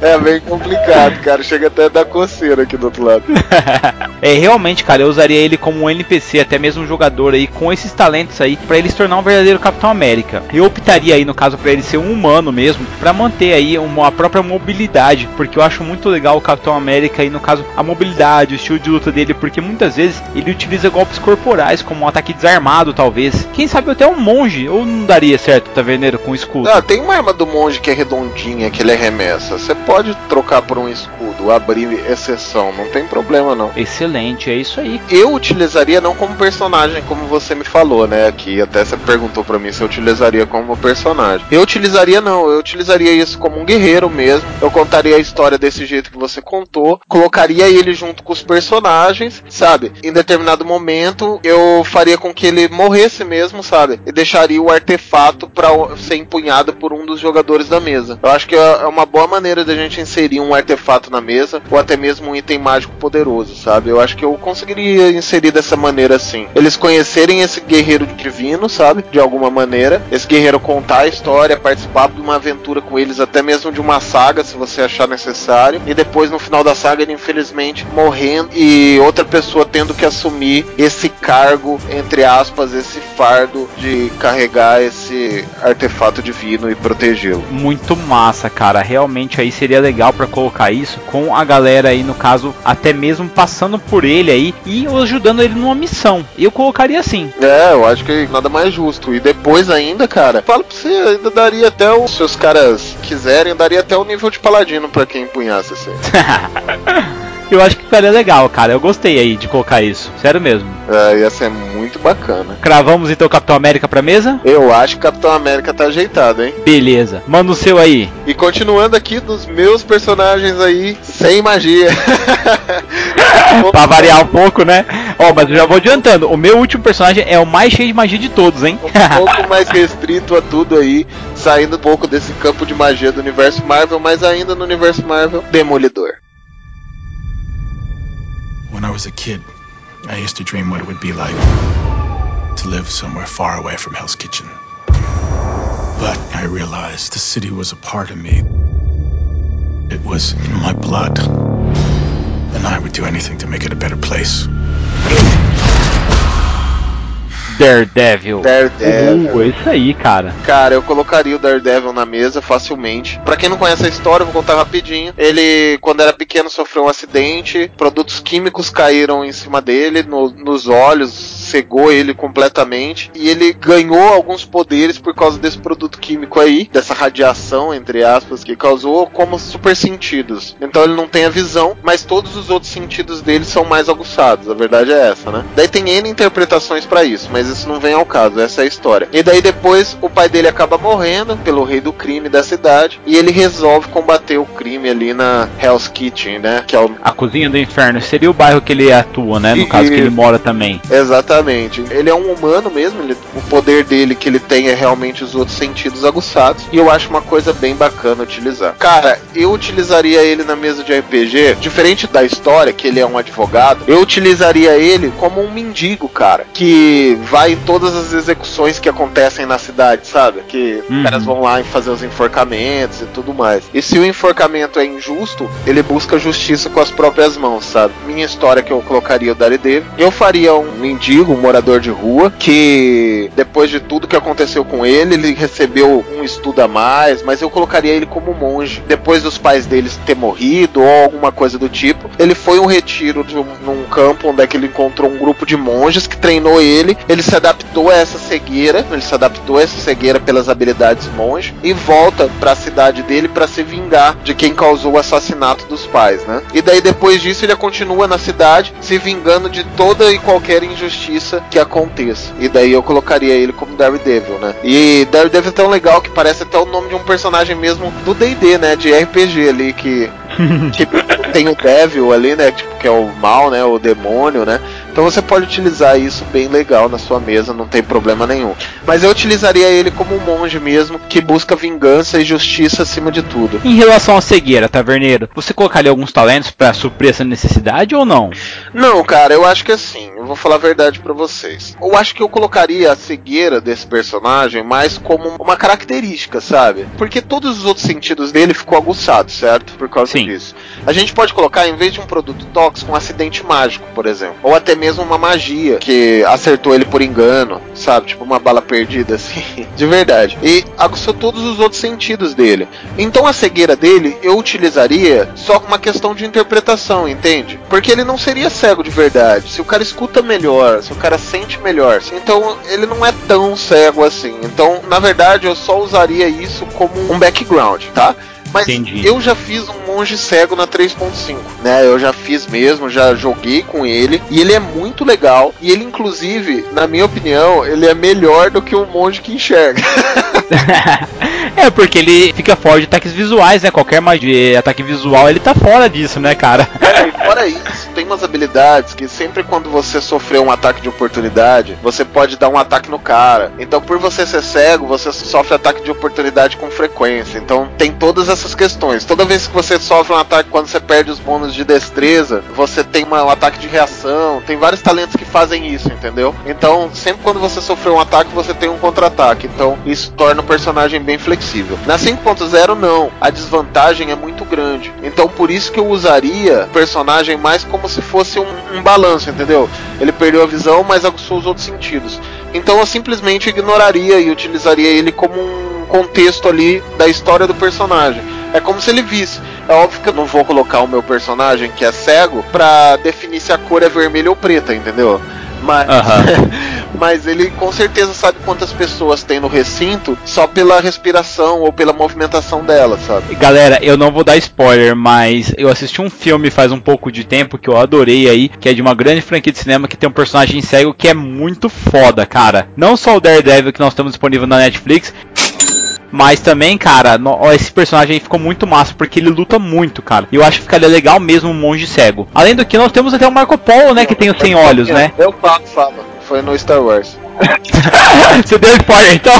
É bem complicado, cara. Chega até a dar coceira aqui do outro lado. é, realmente, cara, eu usaria ele como um NPC, até mesmo um jogador aí, com esses talentos aí, pra ele se tornar um verdadeiro Capitão América. Eu optaria aí, no caso, pra ele ser um humano mesmo, pra manter aí uma a própria mobilidade, porque eu acho muito legal o Capitão América aí, no caso, a mobilidade, o estilo de luta dele, porque muitas vezes ele utiliza golpes corporais, como um ataque desarmado, talvez. Quem sabe até um monge, ou não daria certo, taverneiro, com escudo? Ah, tem uma arma do monge que é redondinha, que ele arremessa. Você pode trocar por um escudo, abrir exceção, não tem problema não. Excelente, é isso aí. Eu utilizaria não como personagem, como você me falou, né? Aqui até você perguntou pra mim se eu utilizaria como personagem. Eu utilizaria não, eu utilizaria isso como um guerreiro mesmo. Eu contaria a história desse jeito que você contou, colocaria ele junto com os personagens, sabe? Em determinado momento eu faria com que ele morresse mesmo, sabe? E deixaria o artefato pra ser empunhado por um dos jogadores da mesa. Eu acho que é uma boa maneira da gente inserir um artefato na mesa ou até mesmo um item mágico poderoso, sabe? Eu acho que eu conseguiria inserir dessa maneira assim. Eles conhecerem esse guerreiro divino, sabe? De alguma maneira. Esse guerreiro contar a história, participar de uma aventura com eles, até mesmo de uma saga, se você achar necessário. E depois, no final da saga, ele infelizmente morrendo e outra pessoa tendo que assumir assumir esse cargo, entre aspas, esse fardo de carregar esse artefato divino e protegê-lo. Muito massa, cara. Realmente aí seria legal pra colocar isso com a galera aí, no caso, até mesmo passando por ele aí e ajudando ele numa missão. Eu colocaria assim. É, eu acho que nada mais justo. E depois ainda, cara, falo pra você, ainda daria até o. Se os caras quiserem, daria até o nível de paladino pra quem empunhasse assim. Eu acho que ficaria legal, cara. Eu gostei aí de colocar isso. Sério mesmo. É, ia ser muito bacana. Cravamos então o Capitão América pra mesa? Eu acho que o Capitão América tá ajeitado, hein? Beleza. Manda o seu aí. E continuando aqui dos meus personagens aí, sem magia. pra variar um pouco, né? Ó, mas eu já vou adiantando. O meu último personagem é o mais cheio de magia de todos, hein? um pouco mais restrito a tudo aí, saindo um pouco desse campo de magia do universo Marvel, mas ainda no universo Marvel, Demolidor. When I was a kid, I used to dream what it would be like to live somewhere far away from Hell's Kitchen. But I realized the city was a part of me. It was in my blood. And I would do anything to make it a better place. Daredevil. Daredevil. Uh, isso aí, cara. Cara, eu colocaria o Daredevil na mesa facilmente. Pra quem não conhece a história, eu vou contar rapidinho. Ele, quando era pequeno, sofreu um acidente. Produtos químicos caíram em cima dele, no- nos olhos, cegou ele completamente. E ele ganhou alguns poderes por causa desse produto químico aí, dessa radiação, entre aspas, que causou como super sentidos. Então ele não tem a visão, mas todos os outros sentidos dele são mais aguçados. A verdade é essa, né? Daí tem N interpretações pra isso, mas isso não vem ao caso, essa é a história. E daí depois o pai dele acaba morrendo pelo rei do crime da cidade e ele resolve combater o crime ali na Hell's Kitchen, né? Que é o A Cozinha do Inferno seria o bairro que ele atua, né? No E- caso que ele mora também. Exatamente. Ele é um humano mesmo, ele- o poder dele que ele tem é realmente os outros sentidos aguçados. E eu acho uma coisa bem bacana utilizar. Cara, eu utilizaria ele na mesa de RPG, diferente da história, que ele é um advogado, eu utilizaria ele como um mendigo, cara, que vai em todas as execuções que acontecem na cidade, sabe? Que Uhum. os caras vão lá e fazer os enforcamentos e tudo mais. E se o enforcamento é injusto, ele busca justiça com as próprias mãos, sabe? Minha história que eu colocaria o Daredevil. Eu faria um mendigo, um morador de rua, que depois de tudo que aconteceu com ele, ele recebeu um estudo a mais, mas eu colocaria ele como monge. Depois dos pais deles ter morrido ou alguma coisa do tipo, ele foi um retiro de um, num campo onde é que ele encontrou um grupo de monges que treinou ele. Ele se adaptou a essa cegueira, ele se adaptou a essa cegueira pelas habilidades monge e volta para a cidade dele para se vingar de quem causou o assassinato dos pais, né? E daí depois disso ele continua na cidade se vingando de toda e qualquer injustiça que aconteça. E daí eu colocaria ele como Daredevil, né? E Daredevil é tão legal que parece até o nome de um personagem mesmo do D&D, né? De RPG ali que tipo, tem o Devil ali, né? Tipo, que é o mal, né? O demônio, né? Então você pode utilizar isso bem legal na sua mesa, não tem problema nenhum. Mas eu utilizaria ele como um monge mesmo, que busca vingança e justiça acima de tudo. Em relação à cegueira, Taverneiro, você colocaria alguns talentos pra suprir essa necessidade ou não? Não, cara, eu acho que assim, vou falar a verdade pra vocês. Eu acho que eu colocaria a cegueira desse personagem mais como uma característica, sabe? Porque todos os outros sentidos dele ficou aguçado, certo? Por causa Sim. disso. A gente pode colocar, em vez de um produto tóxico, um acidente mágico, por exemplo. Ou até mesmo uma magia que acertou ele por engano, sabe? Tipo uma bala perdida, assim. De verdade. E aguçou todos os outros sentidos dele. Então a cegueira dele eu utilizaria só como uma questão de interpretação, entende? Porque ele não seria cego de verdade. Se o cara escuta melhor, se o cara sente melhor, então ele não é tão cego assim. Então, na verdade, eu só usaria isso como um background, tá? Mas Entendi. eu já fiz um monge cego na 3.5, né? Eu já fiz mesmo, já joguei com ele e ele é muito legal. E ele, inclusive, na minha opinião, ele é melhor do que um monge que enxerga. é, porque ele fica fora de ataques visuais, né? Qualquer magia, de ataque visual, ele tá fora disso, né, cara? Fora isso, tem umas habilidades que sempre quando você sofreu um ataque de oportunidade, você pode dar um ataque no cara. Então, por você ser cego, você sofre ataque de oportunidade com frequência. Então, tem todas essas questões. Toda vez que você sofre um ataque quando você perde os bônus de destreza, você tem uma- um ataque de reação. Tem vários talentos que fazem isso, entendeu? Então, sempre quando você sofreu um ataque, você tem um contra-ataque. Então, isso torna o personagem bem flexível. Na 5.0, não. A desvantagem é muito grande. Então, por isso que eu usaria o personagem mais como se se fosse um, um balanço, entendeu? Ele perdeu a visão, mas aguçou os outros sentidos. Então eu simplesmente ignoraria e utilizaria ele como um contexto ali da história do personagem. É como se ele visse. É óbvio que eu não vou colocar o meu personagem que é cego pra definir se a cor é vermelha ou preta, entendeu? Mas, mas ele com certeza sabe quantas pessoas tem no recinto só pela respiração ou pela movimentação dela, sabe? Galera, eu não vou dar spoiler, mas eu assisti um filme faz um pouco de tempo que eu adorei aí, que é de uma grande franquia de cinema que tem um personagem cego que é muito foda, cara. Não só o Daredevil que nós temos disponível na Netflix, mas também, cara, esse personagem aí ficou muito massa, porque ele luta muito, cara. E eu acho que ficaria legal mesmo um monge cego. Além do que, nós temos até o Marco Polo, né, que tem os 100 olhos, né? Eu falo, falo. Foi no Star Wars. Você deu spoiler, então?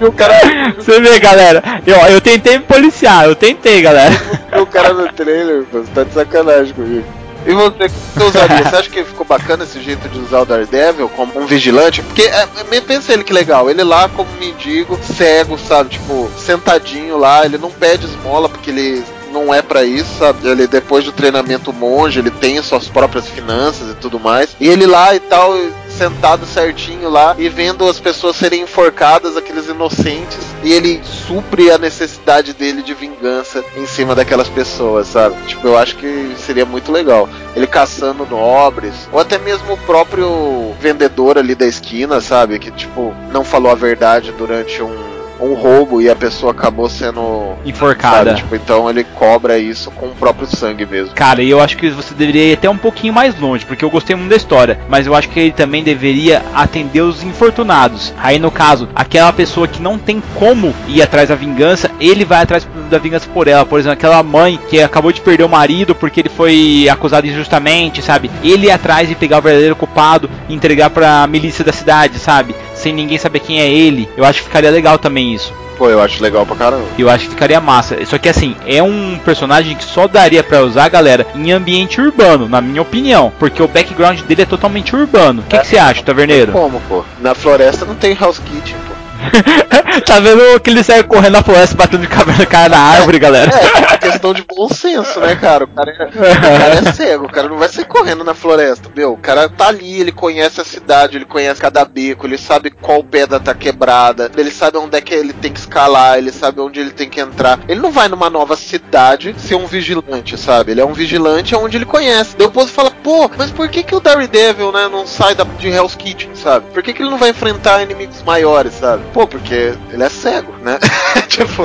O cara, Você vê, galera. Eu, eu tentei me policiar, eu tentei, galera. o cara no trailer, você tá de sacanagem comigo. E você, o que você usaria? Você acha que ficou bacana esse jeito de usar o Daredevil como um vigilante? Porque, é, é, pensa ele que legal, ele lá como mendigo, cego, sabe? Tipo, sentadinho lá, ele não pede esmola porque ele não é pra isso, sabe? Ele depois do treinamento monge, ele tem suas próprias finanças e tudo mais. E ele lá e tal, sentado certinho lá e vendo as pessoas serem enforcadas, aqueles inocentes, e ele supre a necessidade dele de vingança em cima daquelas pessoas, sabe? Tipo, eu acho que seria muito legal. Ele caçando nobres, ou até mesmo o próprio vendedor ali da esquina, sabe? Que, tipo, não falou a verdade durante um, um roubo e a pessoa acabou sendo. Enforcada. Sabe? Tipo, então ele cobra isso com o próprio sangue mesmo. Cara, eu acho que você deveria ir até um pouquinho mais longe, porque eu gostei muito da história, mas eu acho que ele também deveria atender os infortunados. Aí no caso, aquela pessoa que não tem como ir atrás da vingança, ele vai atrás da vingança por ela. Por exemplo, aquela mãe que acabou de perder o marido porque ele foi acusado injustamente, sabe? Ele ir atrás e pegar o verdadeiro culpado e entregar pra milícia da cidade, sabe? Sem ninguém saber quem é ele. Eu acho que ficaria legal também isso. Pô, eu acho legal pra caramba. Eu acho que ficaria massa. Só que assim, é um personagem que só daria pra usar, galera, em ambiente urbano, na minha opinião. Porque o background dele é totalmente urbano. O que que você acha, Taverneiro? Como, pô? Na floresta não tem house kitchen. tá vendo que ele sai correndo na floresta, batendo de cabelo cara na árvore, galera? É, é questão de bom senso, né, cara? O cara, é, o cara é cego, o cara não vai sair correndo na floresta, meu. O cara tá ali, ele conhece a cidade, ele conhece cada beco, ele sabe qual pedra tá quebrada, ele sabe onde é que ele tem que escalar, ele sabe onde ele tem que entrar. Ele não vai numa nova cidade ser um vigilante, sabe? Ele é um vigilante onde ele conhece. Daí o povo fala, pô, mas por que que o Daredevil, né, não sai da, de Hell's Kitchen, sabe? Por que que ele não vai enfrentar inimigos maiores, sabe? Pô, porque ele é cego, né? tipo,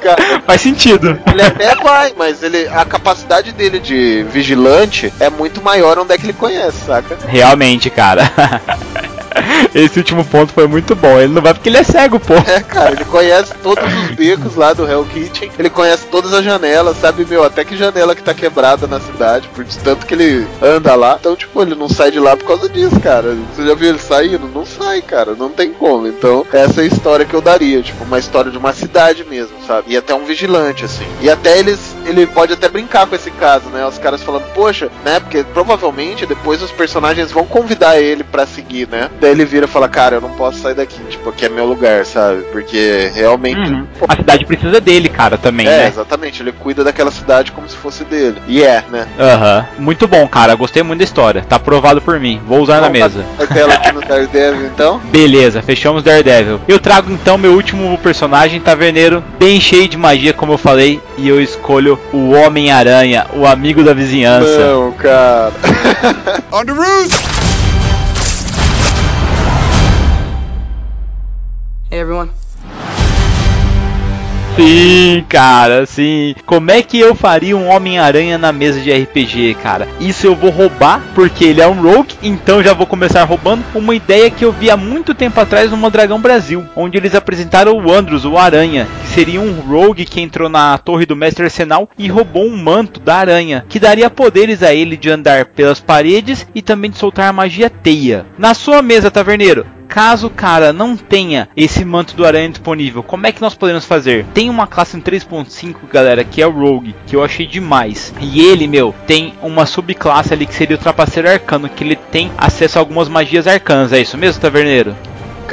cara, Faz sentido. ele até vai, mas ele, a capacidade dele de vigilante é muito maior onde é que ele conhece, saca? Realmente, cara. Esse último ponto foi muito bom. Ele não vai porque ele é cego, pô. É, cara, ele conhece todos os becos lá do Hell Kitchen, ele conhece todas as janelas, sabe, meu, até que janela que tá quebrada na cidade, por tanto que ele anda lá. Então, tipo, ele não sai de lá por causa disso, cara. Você já viu ele saindo? Não sai, cara, não tem como. Então, essa é a história que eu daria, tipo, uma história de uma cidade mesmo, sabe? E até um vigilante, assim. E até eles, ele pode até brincar com esse caso, né? Os caras falando, poxa, né? Porque provavelmente depois os personagens vão convidar ele pra seguir, né? Daí ele vira e fala, cara, eu não posso sair daqui, tipo, aqui é meu lugar, sabe? Porque realmente. Uhum. A cidade precisa dele, cara, também, É, né? exatamente, ele cuida daquela cidade como se fosse dele. E é, né? Aham. Muito bom, cara. Gostei muito da história. Tá aprovado por mim. Vou usar na mesa. Tela aqui no Daredevil, então. Beleza, fechamos Daredevil. Eu trago então meu último personagem, Taverneiro, bem cheio de magia, como eu falei, e eu escolho o Homem-Aranha, o amigo da vizinhança. Não, cara. On the roof! Hey everyone. Sim, cara, sim. Como é que eu faria um Homem-Aranha na mesa de RPG, cara? Isso eu vou roubar, porque ele é um rogue, então já vou começar roubando uma ideia que eu vi há muito tempo atrás no Dragão Brasil, onde eles apresentaram o Andros, o Aranha, que seria um rogue que entrou na torre do Mestre Arsenal e roubou um manto da aranha, que daria poderes a ele de andar pelas paredes e também de soltar a magia teia. Na sua mesa, taverneiro, Caso o cara não tenha esse manto do aranha disponível, como é que nós podemos fazer? Tem uma classe em 3.5, galera, que é o Rogue, que eu achei demais. E ele, meu, tem uma subclasse ali que seria o Trapaceiro Arcano, que ele tem acesso a algumas magias arcanas. É isso mesmo, Taverneiro?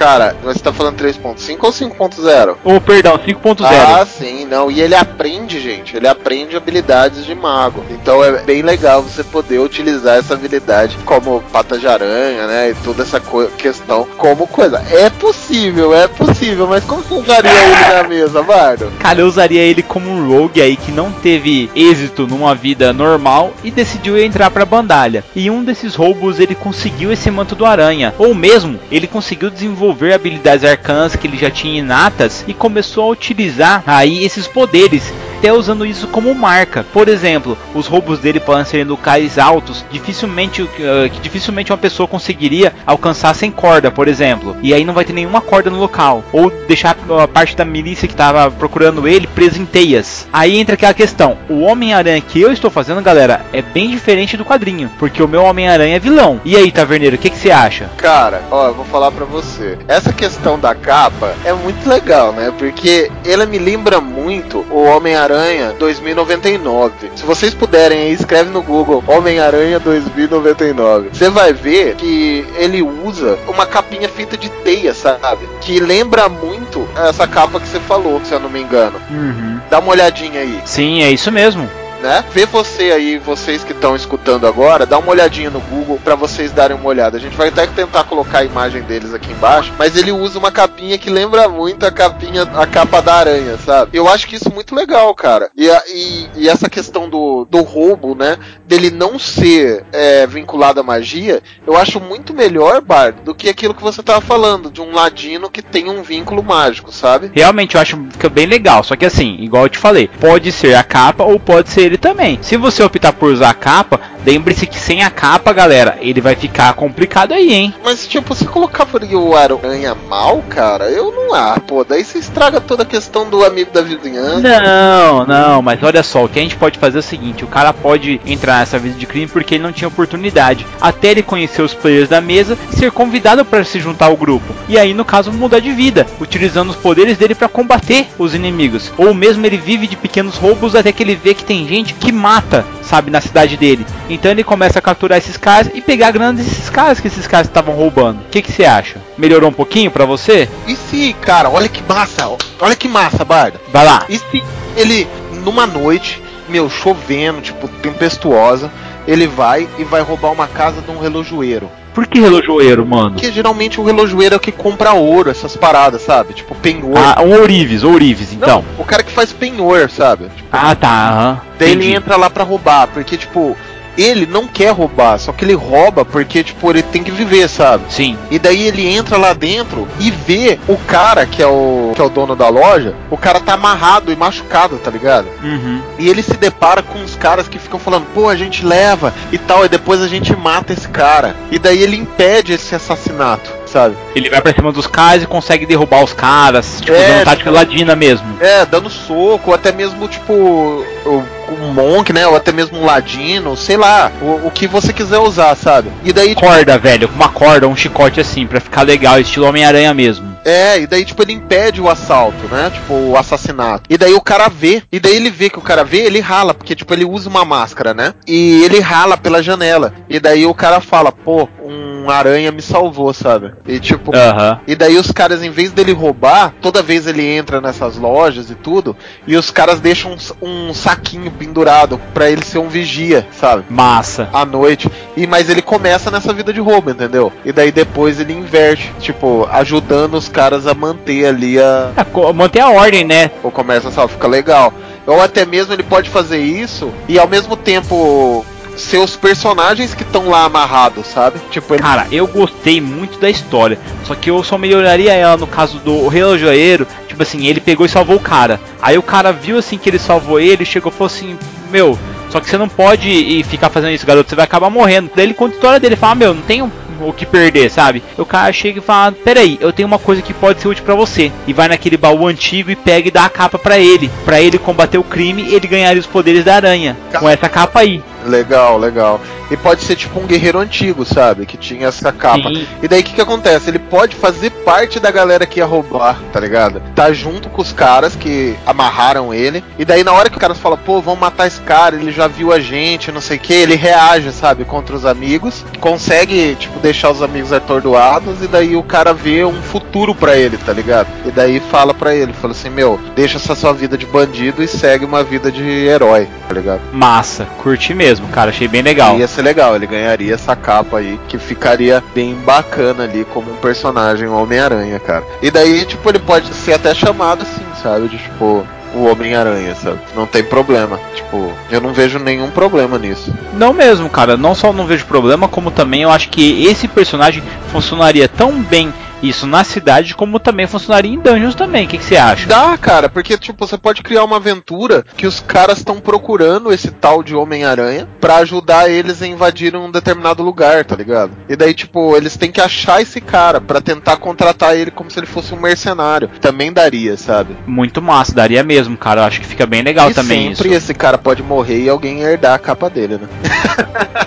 Cara, você tá falando 3.5 ou 5.0? Ou perdão, 5.0. Ah, sim, não. E ele aprende, gente. Ele aprende habilidades de mago. Então é bem legal você poder utilizar essa habilidade como pata de aranha, né? E toda essa questão como coisa. É possível, é possível, mas como você usaria ele na mesa, Bardo? Cara, eu usaria ele como um rogue aí que não teve êxito numa vida normal e decidiu entrar pra bandalha. E um desses roubos ele conseguiu esse manto do aranha, ou mesmo ele conseguiu desenvolver habilidades arcanas que ele já tinha inatas e começou a utilizar aí esses poderes. Até usando isso como marca. Por exemplo, os roubos dele podem ser em locais altos, dificilmente eh, que dificilmente uma pessoa conseguiria alcançar sem corda, por exemplo. E aí não vai ter nenhuma corda no local. Ou deixar a parte da milícia que estava procurando ele presa em teias. Aí entra aquela questão: o Homem-Aranha que eu estou fazendo, galera, é bem diferente do quadrinho. Porque o meu Homem-Aranha é vilão. E aí, Taverneiro, o que, que você acha? Cara, ó, eu vou falar pra você. Essa questão da capa é muito legal, né? Porque ela me lembra muito o Homem-Aranha 2099. Se vocês puderem, aí, escreve no Google Homem-Aranha 2099. Você vai ver que ele usa uma capinha feita de teia, sabe? Que lembra muito essa capa que você falou, se eu não me engano. Uhum. Dá uma olhadinha aí. Sim, é isso mesmo. Né? Vê você aí, vocês que estão escutando agora, dá uma olhadinha no Google pra vocês darem uma olhada. A gente vai até tentar colocar a imagem deles aqui embaixo, mas ele usa uma capinha que lembra muito a capinha, a capa da aranha, sabe? Eu acho que isso é muito legal, cara. E, e- e essa questão do, do roubo, né? Dele não ser é, vinculado à magia, eu acho muito melhor, Bard, do que aquilo que você tava falando, de um ladino que tem um vínculo mágico, sabe? Realmente eu acho que fica bem legal. Só que assim, igual eu te falei, pode ser a capa ou pode ser ele também. Se você optar por usar a capa, lembre-se que sem a capa, galera, ele vai ficar complicado aí, hein? Mas, tipo, você colocava ali o aranha mal, cara, eu não. Ah, pô, daí você estraga toda a questão do amigo da vizinhança. Não, não, mas olha só, o que a gente pode fazer é o seguinte: o cara pode entrar nessa vida de crime porque ele não tinha oportunidade, até ele conhecer os players da mesa e ser convidado para se juntar ao grupo. E aí, no caso, mudar de vida, utilizando os poderes dele para combater os inimigos. Ou mesmo ele vive de pequenos roubos até que ele vê que tem gente que mata, sabe, na cidade dele. Então ele começa a capturar esses caras e pegar a grana desses caras que esses caras estavam roubando. O que você acha? Melhorou um pouquinho pra você? E se, cara, olha que massa, olha que massa, Barda. Vai lá. E se ele, numa noite, meu, chovendo, tipo, tempestuosa, ele vai e vai roubar uma casa de um relojoeiro. Por que relojoeiro, mano? Porque geralmente o relojoeiro é o que compra ouro, essas paradas, sabe? Tipo, penhor. Ah, um ourives, ourives, então. Não, o cara que faz penhor, sabe? Tipo, Ah, tá. aham. Daí Entendi. ele entra lá pra roubar, porque, tipo, ele não quer roubar, só que ele rouba porque, tipo, ele tem que viver, sabe? Sim. E daí ele entra lá dentro e vê o cara que é o, que é o dono da loja, o cara tá amarrado e machucado, tá ligado? Uhum. E ele se depara com os caras que ficam falando, pô, a gente leva e tal, e depois a gente mata esse cara. E daí ele impede esse assassinato, sabe? Ele vai pra cima dos caras e consegue derrubar os caras, tipo, É, usando tática tipo- ladina mesmo. É, dando soco, até mesmo, tipo, o, o Monk, né? Ou até mesmo um Ladino, sei lá, o, o que você quiser usar, sabe? E daí, tipo, Corda, velho, com uma corda, um chicote assim, pra ficar legal, estilo Homem-Aranha mesmo. É, e daí, tipo, ele impede o assalto, né? Tipo, o assassinato. E daí o cara vê. E daí ele vê que o cara vê, ele rala, porque, tipo, ele usa uma máscara, né? E ele rala pela janela. E daí o cara fala, pô, um aranha me salvou, sabe? E tipo. Aham. E daí os caras, em vez dele roubar, toda vez ele entra nessas lojas e tudo, e os caras deixam um, um saquinho pendurado pra ele ser um vigia, sabe? Massa. à noite. E mas ele começa nessa vida de roubo, entendeu? E daí depois ele inverte, tipo, ajudando os caras a manter ali a É, manter a ordem, né? o comércio, sabe? Fica legal. Ou até mesmo ele pode fazer isso e ao mesmo tempo ser os personagens que estão lá amarrados, sabe? Tipo, ele Cara, eu gostei muito da história. Só que eu só melhoraria ela no caso do relojoeiro. Tipo assim, ele pegou e salvou o cara. Aí o cara viu assim que ele salvou ele, chegou e falou assim: Meu, só que você não pode ir ficar fazendo isso, garoto. Você vai acabar morrendo. Daí ele conta a história dele fala: Meu, não tem um- o que perder, sabe? O cara chega e fala: Peraí, eu tenho uma coisa que pode ser útil pra você. E vai naquele baú antigo e pega e dá a capa pra ele. Pra ele combater o crime, ele ganharia os poderes da aranha. Com essa capa aí. Legal, legal. E pode ser tipo um guerreiro antigo, sabe? Que tinha essa capa. Sim. E daí o que, que acontece? Ele pode fazer parte da galera que ia roubar, tá ligado? Tá junto com os caras que amarraram ele. E daí na hora que os caras falam, pô, vamos matar esse cara, ele já viu a gente, não sei o que, ele reage, sabe, contra os amigos. Consegue, tipo, deixar os amigos atordoados. E daí o cara vê um futuro pra ele, tá ligado? E daí fala pra ele, fala assim, meu, deixa essa sua vida de bandido e segue uma vida de herói, tá ligado? Massa, curti mesmo, cara, achei bem legal. Ia ser legal, ele ganharia essa capa aí, que ficaria bem bacana ali como um personagem Homem-Aranha, cara. E daí, tipo, ele pode ser até chamado assim, sabe? De tipo, o Homem-Aranha, sabe? Não tem problema. Tipo, eu não vejo nenhum problema nisso. Não mesmo, cara. Não só não vejo problema, como também eu acho que esse personagem funcionaria tão bem isso na cidade, como também funcionaria em dungeons também. O que, você acha? Dá, cara, porque tipo, você pode criar uma aventura que os caras estão procurando esse tal de Homem-Aranha pra ajudar eles a invadir um determinado lugar, tá ligado? E daí, tipo, eles têm que achar esse cara pra tentar contratar ele como se ele fosse um mercenário. Também daria, sabe? Muito massa, daria mesmo, cara. Eu acho que fica bem legal e também sempre isso. esse cara pode morrer e alguém herdar a capa dele, né?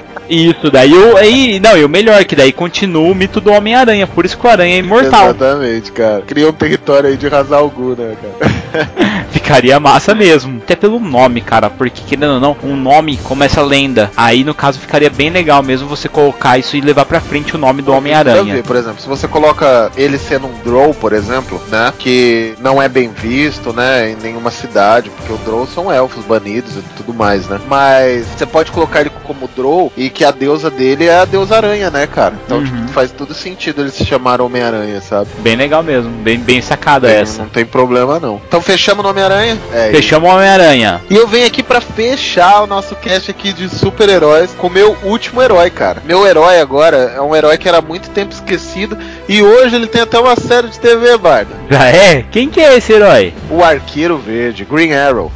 Isso, daí o. Aí, não, e o melhor, que daí continua o mito do Homem-Aranha. Por isso que o Aranha é imortal. Exatamente, cara. Cria um território aí de Hazal Gu, né, cara? Ficaria massa mesmo. Até pelo nome, cara. Porque, querendo ou não, um nome como essa lenda. Aí, no caso, ficaria bem legal mesmo você colocar isso e levar pra frente o nome do Homem-Aranha. Por exemplo, se você coloca ele sendo um Drow, por exemplo, né? Que não é bem visto, né? Em nenhuma cidade, porque o Drow são elfos banidos e tudo mais, né? Mas você pode colocar ele como Drow e que a deusa dele é a deusa aranha, né, cara? Então, Uhum. tipo, faz todo sentido ele se chamar Homem-Aranha, sabe? Bem legal mesmo. Bem, bem sacada Tem- essa. Não tem problema, não. Então fechamos no Homem-Aranha? É. Fechamos o Homem-Aranha. E eu venho aqui pra fechar o nosso cast aqui de super-heróis com o meu último herói, cara. Meu herói agora é um herói que era muito tempo esquecido e hoje ele tem até uma série de TV, Barda. Já é? Quem que é esse herói? O Arqueiro Verde, Green Arrow.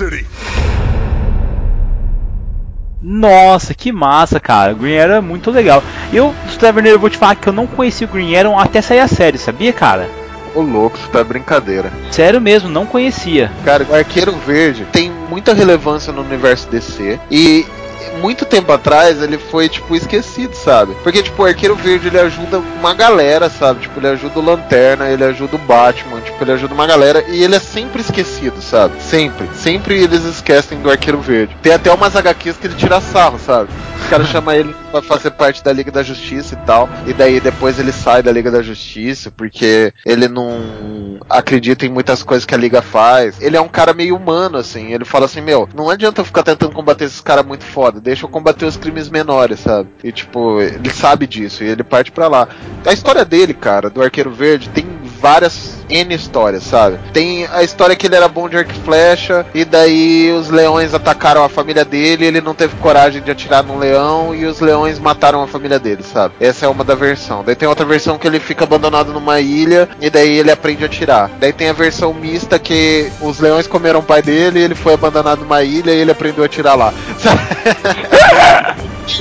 City. Nossa, que massa, cara. Green Arrow é muito legal. Eu, Taverneiro, vou te falar que eu não conheci o Green Arrow até sair a série, sabia, cara? Ô louco, isso tá brincadeira. Sério mesmo, não conhecia. Cara, o Arqueiro Verde tem muita relevância no universo DC e muito tempo atrás ele foi, tipo, esquecido, sabe? Porque, tipo, o Arqueiro Verde ele ajuda uma galera, sabe? Tipo, ele ajuda o Lanterna, ele ajuda o Batman, tipo, ele ajuda uma galera e ele é sempre esquecido, sabe? Sempre. Sempre eles esquecem do Arqueiro Verde. Tem até umas HQs que ele tira sarro, sabe? Os caras chamam ele pra fazer parte da Liga da Justiça e tal. E daí depois ele sai da Liga da Justiça porque ele não acredita em muitas coisas que a Liga faz. Ele é um cara meio humano, assim. Ele fala assim: Meu, não adianta eu ficar tentando combater esses caras muito foda. Deixa eu combater os crimes menores, sabe? E tipo, ele sabe disso e ele parte pra lá. A história dele, cara, do Arqueiro Verde, tem várias N histórias, sabe? Tem a história que ele era bom de arco e flecha, e daí os leões atacaram a família dele, ele não teve coragem de atirar num leão, e os leões mataram a família dele, sabe? Essa é uma da versão. Daí tem outra versão que ele fica abandonado numa ilha, e daí ele aprende a atirar. Daí tem a versão mista que os leões comeram o pai dele, ele foi abandonado numa ilha e ele aprendeu a atirar lá.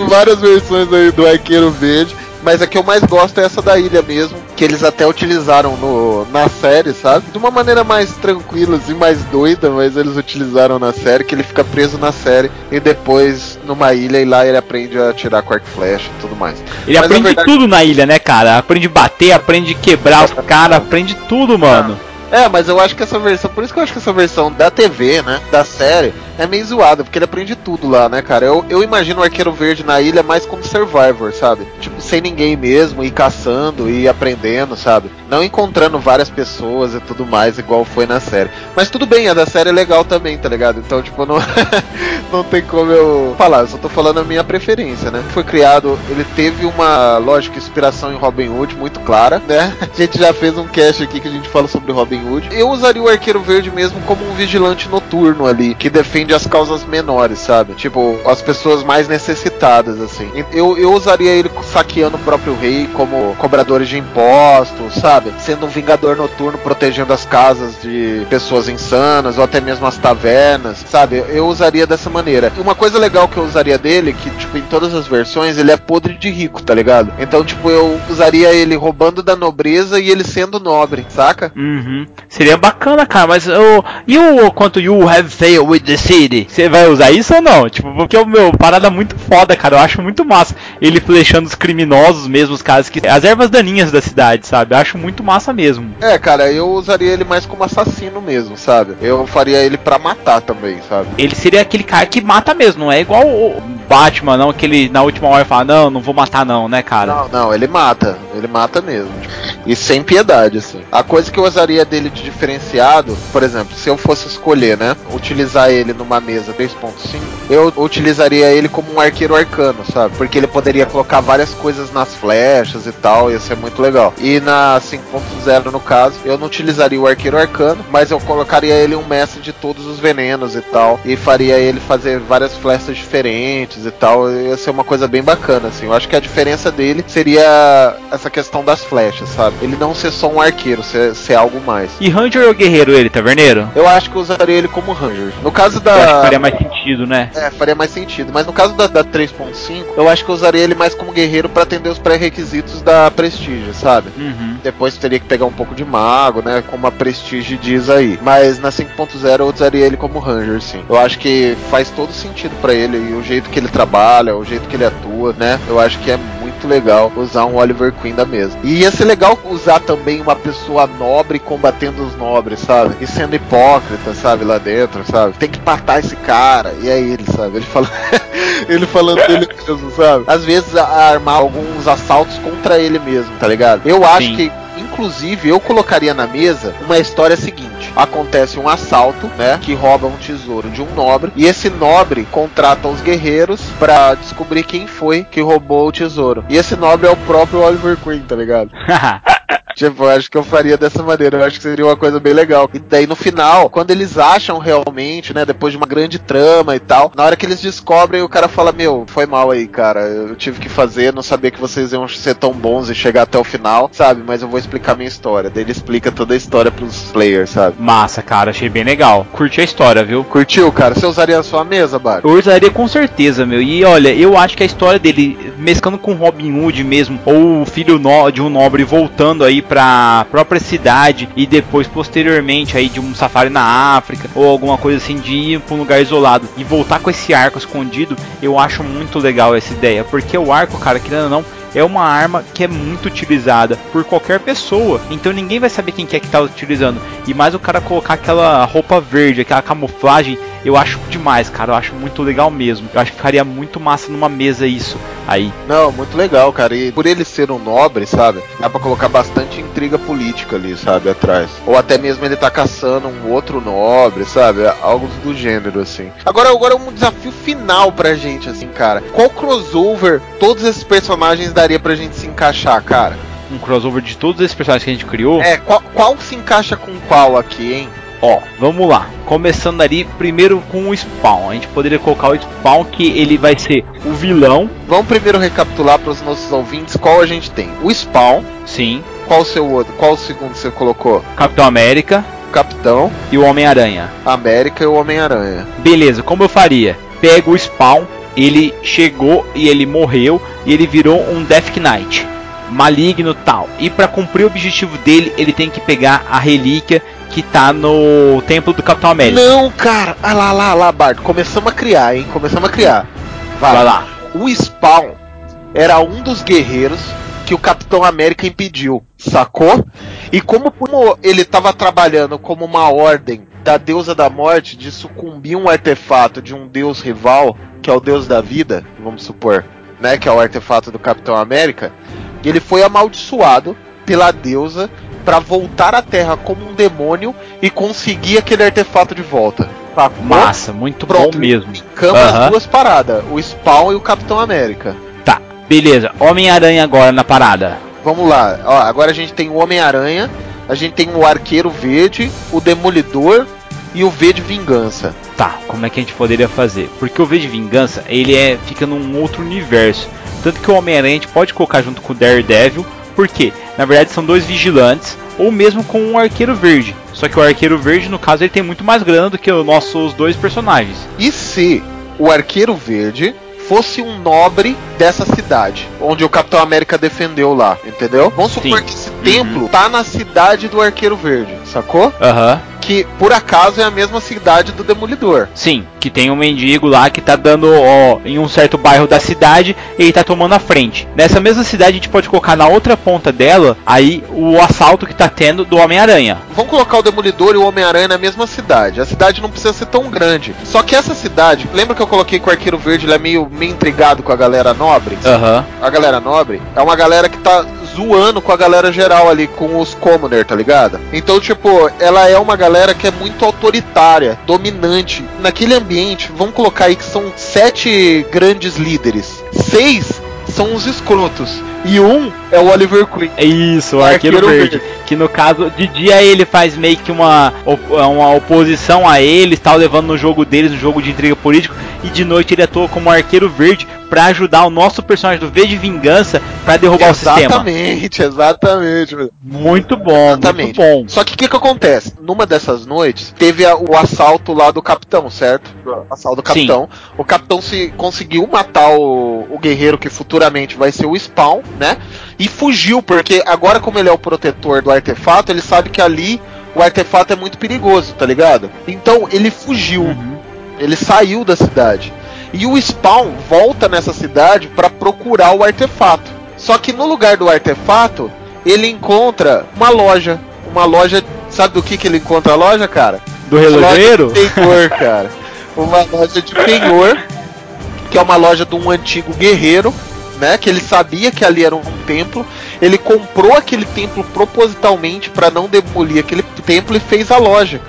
Várias versões aí do Arqueiro Verde. Mas a que eu mais gosto é essa da ilha mesmo, que eles até utilizaram no, na série, sabe? De uma maneira mais tranquila, assim, mais doida, mas eles utilizaram na série, que ele fica preso na série e depois numa ilha e lá ele aprende a atirar com arco e flecha e tudo mais. Ele Mas, aprende verdade- tudo na ilha, né, cara? Aprende a bater, aprende a quebrar os caras, aprende tudo, mano. É, mas eu acho que essa versão, por isso que eu acho que essa versão da TV, né, da série, é meio zoada, porque ele aprende tudo lá, né, cara? Eu, eu imagino o Arqueiro Verde na ilha mais como Survivor, sabe? Tipo, sem ninguém mesmo, e caçando e aprendendo, sabe? Não encontrando várias pessoas e tudo mais, igual foi na série. Mas tudo bem, a da série é legal também, tá ligado? Então, tipo, não, não tem como eu falar, eu só tô falando a minha preferência, né? Foi criado, ele teve uma, lógico, inspiração em Robin Hood muito clara, né? A gente já fez um cast aqui que a gente fala sobre Robin Hood. Eu usaria o Arqueiro Verde mesmo como um vigilante noturno ali, que defende as causas menores, sabe? Tipo, as pessoas mais necessitadas, assim. Eu, eu usaria ele saqueando o próprio rei como cobradores de impostos, sabe? Sendo um vingador noturno protegendo as casas de pessoas insanas ou até mesmo as tavernas, sabe? Eu usaria dessa maneira. E uma coisa legal que eu usaria dele, que tipo em todas as versões ele é podre de rico, tá ligado? Então tipo eu usaria ele roubando da nobreza e ele sendo nobre, saca? Uhum. Seria bacana, cara, mas o. E o quanto you have failed with the city? Você vai usar isso ou não? Tipo, porque o meu parada muito foda, cara. Eu acho muito massa. Ele flechando os criminosos mesmo, os caras que. As ervas daninhas da cidade, sabe? Eu acho muito massa mesmo. É, cara, eu usaria ele mais como assassino mesmo, sabe? Eu faria ele pra matar também, sabe? Ele seria aquele cara que mata mesmo, não é igual o Batman, não, que ele na última hora fala, não, não vou matar não, né, cara? Não, não, ele mata. Ele mata mesmo. tipo, E sem piedade, assim. A coisa que eu usaria dele de diferenciado, por exemplo, se eu fosse escolher, né? Utilizar ele numa mesa 3.5, eu utilizaria ele como um arqueiro arcano, sabe? Porque ele poderia colocar várias coisas nas flechas e tal, ia ser muito legal. E na 5.0, no caso, eu não utilizaria o arqueiro arcano, mas eu colocaria ele um mestre de todos os venenos e tal. E faria ele fazer várias flechas diferentes e tal. Ia ser uma coisa bem bacana, assim. Eu acho que a diferença dele seria essa questão das flechas, sabe? Ele não ser só um arqueiro, ser, ser algo mais. E Ranger ou Guerreiro ele, taverneiro? Eu acho que eu usaria ele como Ranger. No caso Eu acho que faria mais sentido, né? É, faria mais sentido. Mas no caso da, da 3.5, eu acho que eu usaria ele mais como guerreiro pra atender os pré-requisitos da Prestige, sabe? Uhum. Depois teria que pegar um pouco de mago, né? Como a Prestige diz aí. Mas na 5.0 eu usaria ele como Ranger, sim. Eu acho que faz todo sentido pra ele. E o jeito que ele trabalha, o jeito que ele atua, né? Eu acho que é muito legal usar um Oliver Queen da mesa. E ia ser legal usar também uma pessoa nobre combatendo os nobres, sabe? E sendo hipócrita, sabe? Lá dentro, sabe? Tem que matar esse cara. E aí ele, sabe? Ele fala. ele falando dele mesmo, sabe? Às vezes armar alguns assaltos contra ele mesmo, tá ligado? Eu acho Sim. que Inclusive, eu colocaria na mesa uma história seguinte: acontece um assalto, né? Que rouba um tesouro de um nobre, e esse nobre contrata os guerreiros pra descobrir quem foi que roubou o tesouro. E esse nobre é o próprio Oliver Queen, tá ligado? Tipo, eu acho que eu faria dessa maneira. Eu acho que seria uma coisa bem legal. E daí no final, quando eles acham realmente, né, depois de uma grande trama e tal, na hora que eles descobrem, o cara fala: Meu, foi mal aí, cara. Eu tive que fazer, não sabia que vocês iam ser tão bons e chegar até o final, sabe? Mas eu vou explicar minha história. Daí ele explica toda a história pros players, sabe? Massa, cara, achei bem legal. Curti a história, viu? Curtiu, cara? Você usaria a sua mesa, Bar? Eu usaria com certeza, meu. E olha, eu acho que a história dele, mesclando com Robin Hood mesmo, ou o filho no- de um nobre voltando aí pra própria cidade e depois, posteriormente, aí de um safari na África, ou alguma coisa assim, de ir pra um lugar isolado e voltar com esse arco escondido, eu acho muito legal essa ideia. Porque o arco, cara, querendo ou não, é uma arma que é muito utilizada por qualquer pessoa. Então ninguém vai saber quem que é que tá utilizando. E mais o cara colocar aquela roupa verde, aquela camuflagem, eu acho demais, cara. Eu acho muito legal mesmo. Eu acho que ficaria muito massa numa mesa isso aí. Não, muito legal, cara. E por ele ser um nobre, sabe? Dá pra colocar bastante intriga política ali, sabe? Atrás. Ou até mesmo ele tá caçando um outro nobre, sabe? Algo do gênero, assim. Agora, agora um desafio final pra gente, assim, cara. Qual crossover todos esses personagens daria pra gente se encaixar, cara? Um crossover de todos esses personagens que a gente criou. É, qual, qual se encaixa com qual aqui, hein? Ó, vamos lá. Começando ali primeiro com o Spawn. A gente poderia colocar o Spawn que ele vai ser o vilão. Vamos primeiro recapitular pros nossos ouvintes qual a gente tem. O Spawn. Sim. Qual o seu outro? Qual o segundo você colocou? Capitão América. Capitão. E o Homem-Aranha. América e o Homem-Aranha. Beleza, como eu faria? Pega o Spawn, ele chegou e ele morreu e ele virou um Death Knight, maligno tal. E para cumprir o objetivo dele, ele tem que pegar a relíquia que tá no templo do Capitão América. Não, cara. Ah lá, lá, lá, Bardo. Começamos a criar, hein? Começamos a criar. Vai, Vai lá. O Spawn era um dos guerreiros que o Capitão América impediu, sacou? E como, como ele estava trabalhando como uma ordem da deusa da morte de sucumbir um artefato de um deus rival, que é o deus da vida, vamos supor, né? Que é o artefato do Capitão América, ele foi amaldiçoado pela deusa para voltar à Terra como um demônio e conseguir aquele artefato de volta. Sacou? Massa, muito Pronto, bom mesmo. Aham. as duas paradas, o Spawn e o Capitão América. Tá, beleza. Homem-Aranha agora na parada. Vamos lá, ó, agora a gente tem o Homem-Aranha, a gente tem o Arqueiro Verde, o Demolidor e o V de Vingança. Tá, como é que a gente poderia fazer? Porque o V de Vingança, ele é fica num outro universo. Tanto que o Homem-Aranha a gente pode colocar junto com o Daredevil, Por quê? Na verdade são dois vigilantes, ou mesmo com um arqueiro verde. Só que o arqueiro verde, no caso, ele tem muito mais grana do que os nossos dois personagens. E se o Arqueiro Verde fosse um nobre dessa cidade, onde o Capitão América defendeu lá, entendeu? Vamos supor Sim. que esse templo tá na cidade do Arqueiro Verde, sacou? Aham. Que por acaso é a mesma cidade do Demolidor. Sim, que tem um mendigo lá que tá dando, ó, em um certo bairro da cidade, ele tá tomando a frente. Nessa mesma cidade a gente pode colocar na outra ponta dela, aí o assalto que tá tendo do Homem-Aranha. Vamos colocar o Demolidor e o Homem-Aranha na mesma cidade. A cidade não precisa ser tão grande. Só que essa cidade, lembra que eu coloquei que o Arqueiro Verde ele é meio, meio intrigado com a galera nobre? Aham. A galera nobre é uma galera que tá zoando com a galera geral ali, com os commoner, tá ligado? Então, tipo, ela é uma galera que é muito autoritária, dominante. Naquele ambiente, vamos colocar aí que são sete grandes líderes. Seis são os escrotos. E um é o Oliver Queen. É isso, o arqueiro, Arqueiro verde. Verde. Que no caso, de dia ele faz meio que uma, uma oposição a eles, tal, levando no jogo deles, no jogo de intriga político, e de noite ele atua como arqueiro verde pra ajudar o nosso personagem do V de Vingança pra derrubar o sistema. Exatamente, exatamente. Muito bom, Exatamente. muito bom. Só que o que, que acontece? Numa dessas noites, teve a- o assalto lá do capitão, certo? O assalto do Sim. capitão. O capitão se conseguiu matar o, o guerreiro que futuramente vai ser o Spawn, né? E fugiu, porque agora, como ele é o protetor do artefato, ele sabe que ali o artefato é muito perigoso, tá ligado? Então ele fugiu. Uhum. Ele saiu da cidade. E o Spawn volta nessa cidade pra procurar o artefato. Só que no lugar do artefato, ele encontra uma loja. Uma loja. Sabe do que, que ele encontra a loja, cara? Do relojeiro? Penhor, cara. Uma loja de penhor, que é uma loja de um antigo guerreiro, né? Que ele sabia que ali era um templo. Ele comprou aquele templo propositalmente para não demolir aquele templo e fez a loja.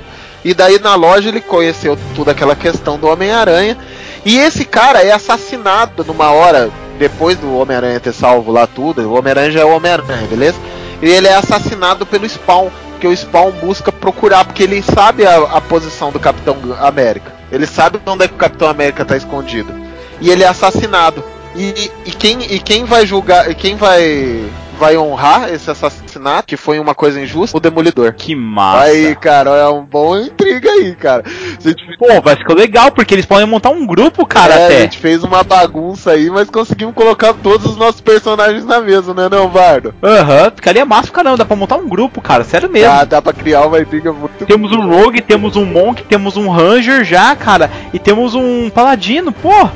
E daí na loja ele conheceu toda aquela questão do Homem-Aranha. E esse cara é assassinado numa hora depois do Homem-Aranha ter salvo lá tudo. O Homem-Aranha já é o Homem-Aranha, beleza? E ele é assassinado pelo Spawn. Que o Spawn busca procurar, porque ele sabe a, a posição do Capitão América. Ele sabe onde é que o Capitão América tá escondido. E ele é assassinado. E, e quem, e quem vai julgar. e Quem vai. Vai honrar esse assassinato, que foi uma coisa injusta, o Demolidor. Que massa. Aí, cara, é um bom intriga aí, cara. A gente, Pô, vai ficar legal, porque eles podem montar um grupo, cara, é, a até. gente fez uma bagunça aí, mas conseguimos colocar todos os nossos personagens na mesa, né, não, Bardo? Aham, ficaria massa caramba, dá pra montar um grupo, cara, sério mesmo. Ah, dá pra criar uma intriga muito Temos um Rogue, temos um Monk, temos um Ranger já, cara, e temos um Paladino, pô.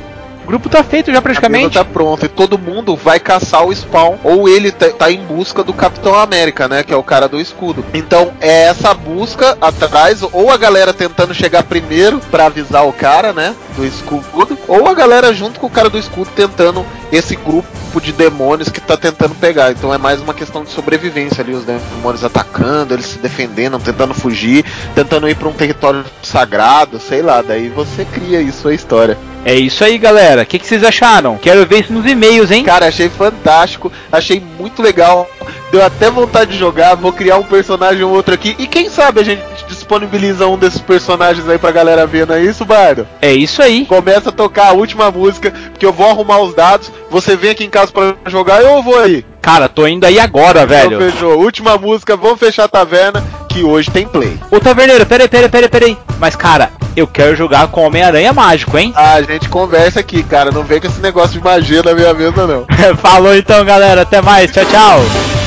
O grupo tá feito já A praticamente. tá pronta e todo mundo vai caçar o Spawn. Ou ele tá, tá em busca do Capitão América, né? Que é o cara do escudo. Então é essa busca atrás, ou a galera tentando chegar primeiro pra avisar o cara, né? Do escudo, ou a galera junto com o cara do escudo tentando esse grupo de demônios que tá tentando pegar. Então é mais uma questão de sobrevivência ali, os demônios atacando, eles se defendendo, tentando fugir, tentando ir pra um território sagrado, sei lá. Daí você cria isso a história. É isso aí, galera. O que, que vocês acharam? Quero ver isso nos e-mails, hein? Cara, achei fantástico, achei muito legal. Deu até vontade de jogar. Vou criar um personagem ou outro aqui. E quem sabe a gente disponibiliza um desses personagens aí pra galera ver, não é isso, Bardo? É isso aí. Começa a tocar a última música, que eu vou arrumar os dados. Você vem aqui em casa pra jogar, eu vou aí. Cara, tô indo aí agora, velho. Então fechou. Última música, vamos fechar a taverna, que hoje tem play. Ô, Taverneiro, peraí, peraí, peraí, peraí. Mas, cara, eu quero jogar com Homem-Aranha Mágico, hein? A gente conversa aqui, cara. Não vem com esse negócio de magia na minha mesa, não. Falou então, galera. Até mais. Tchau, tchau.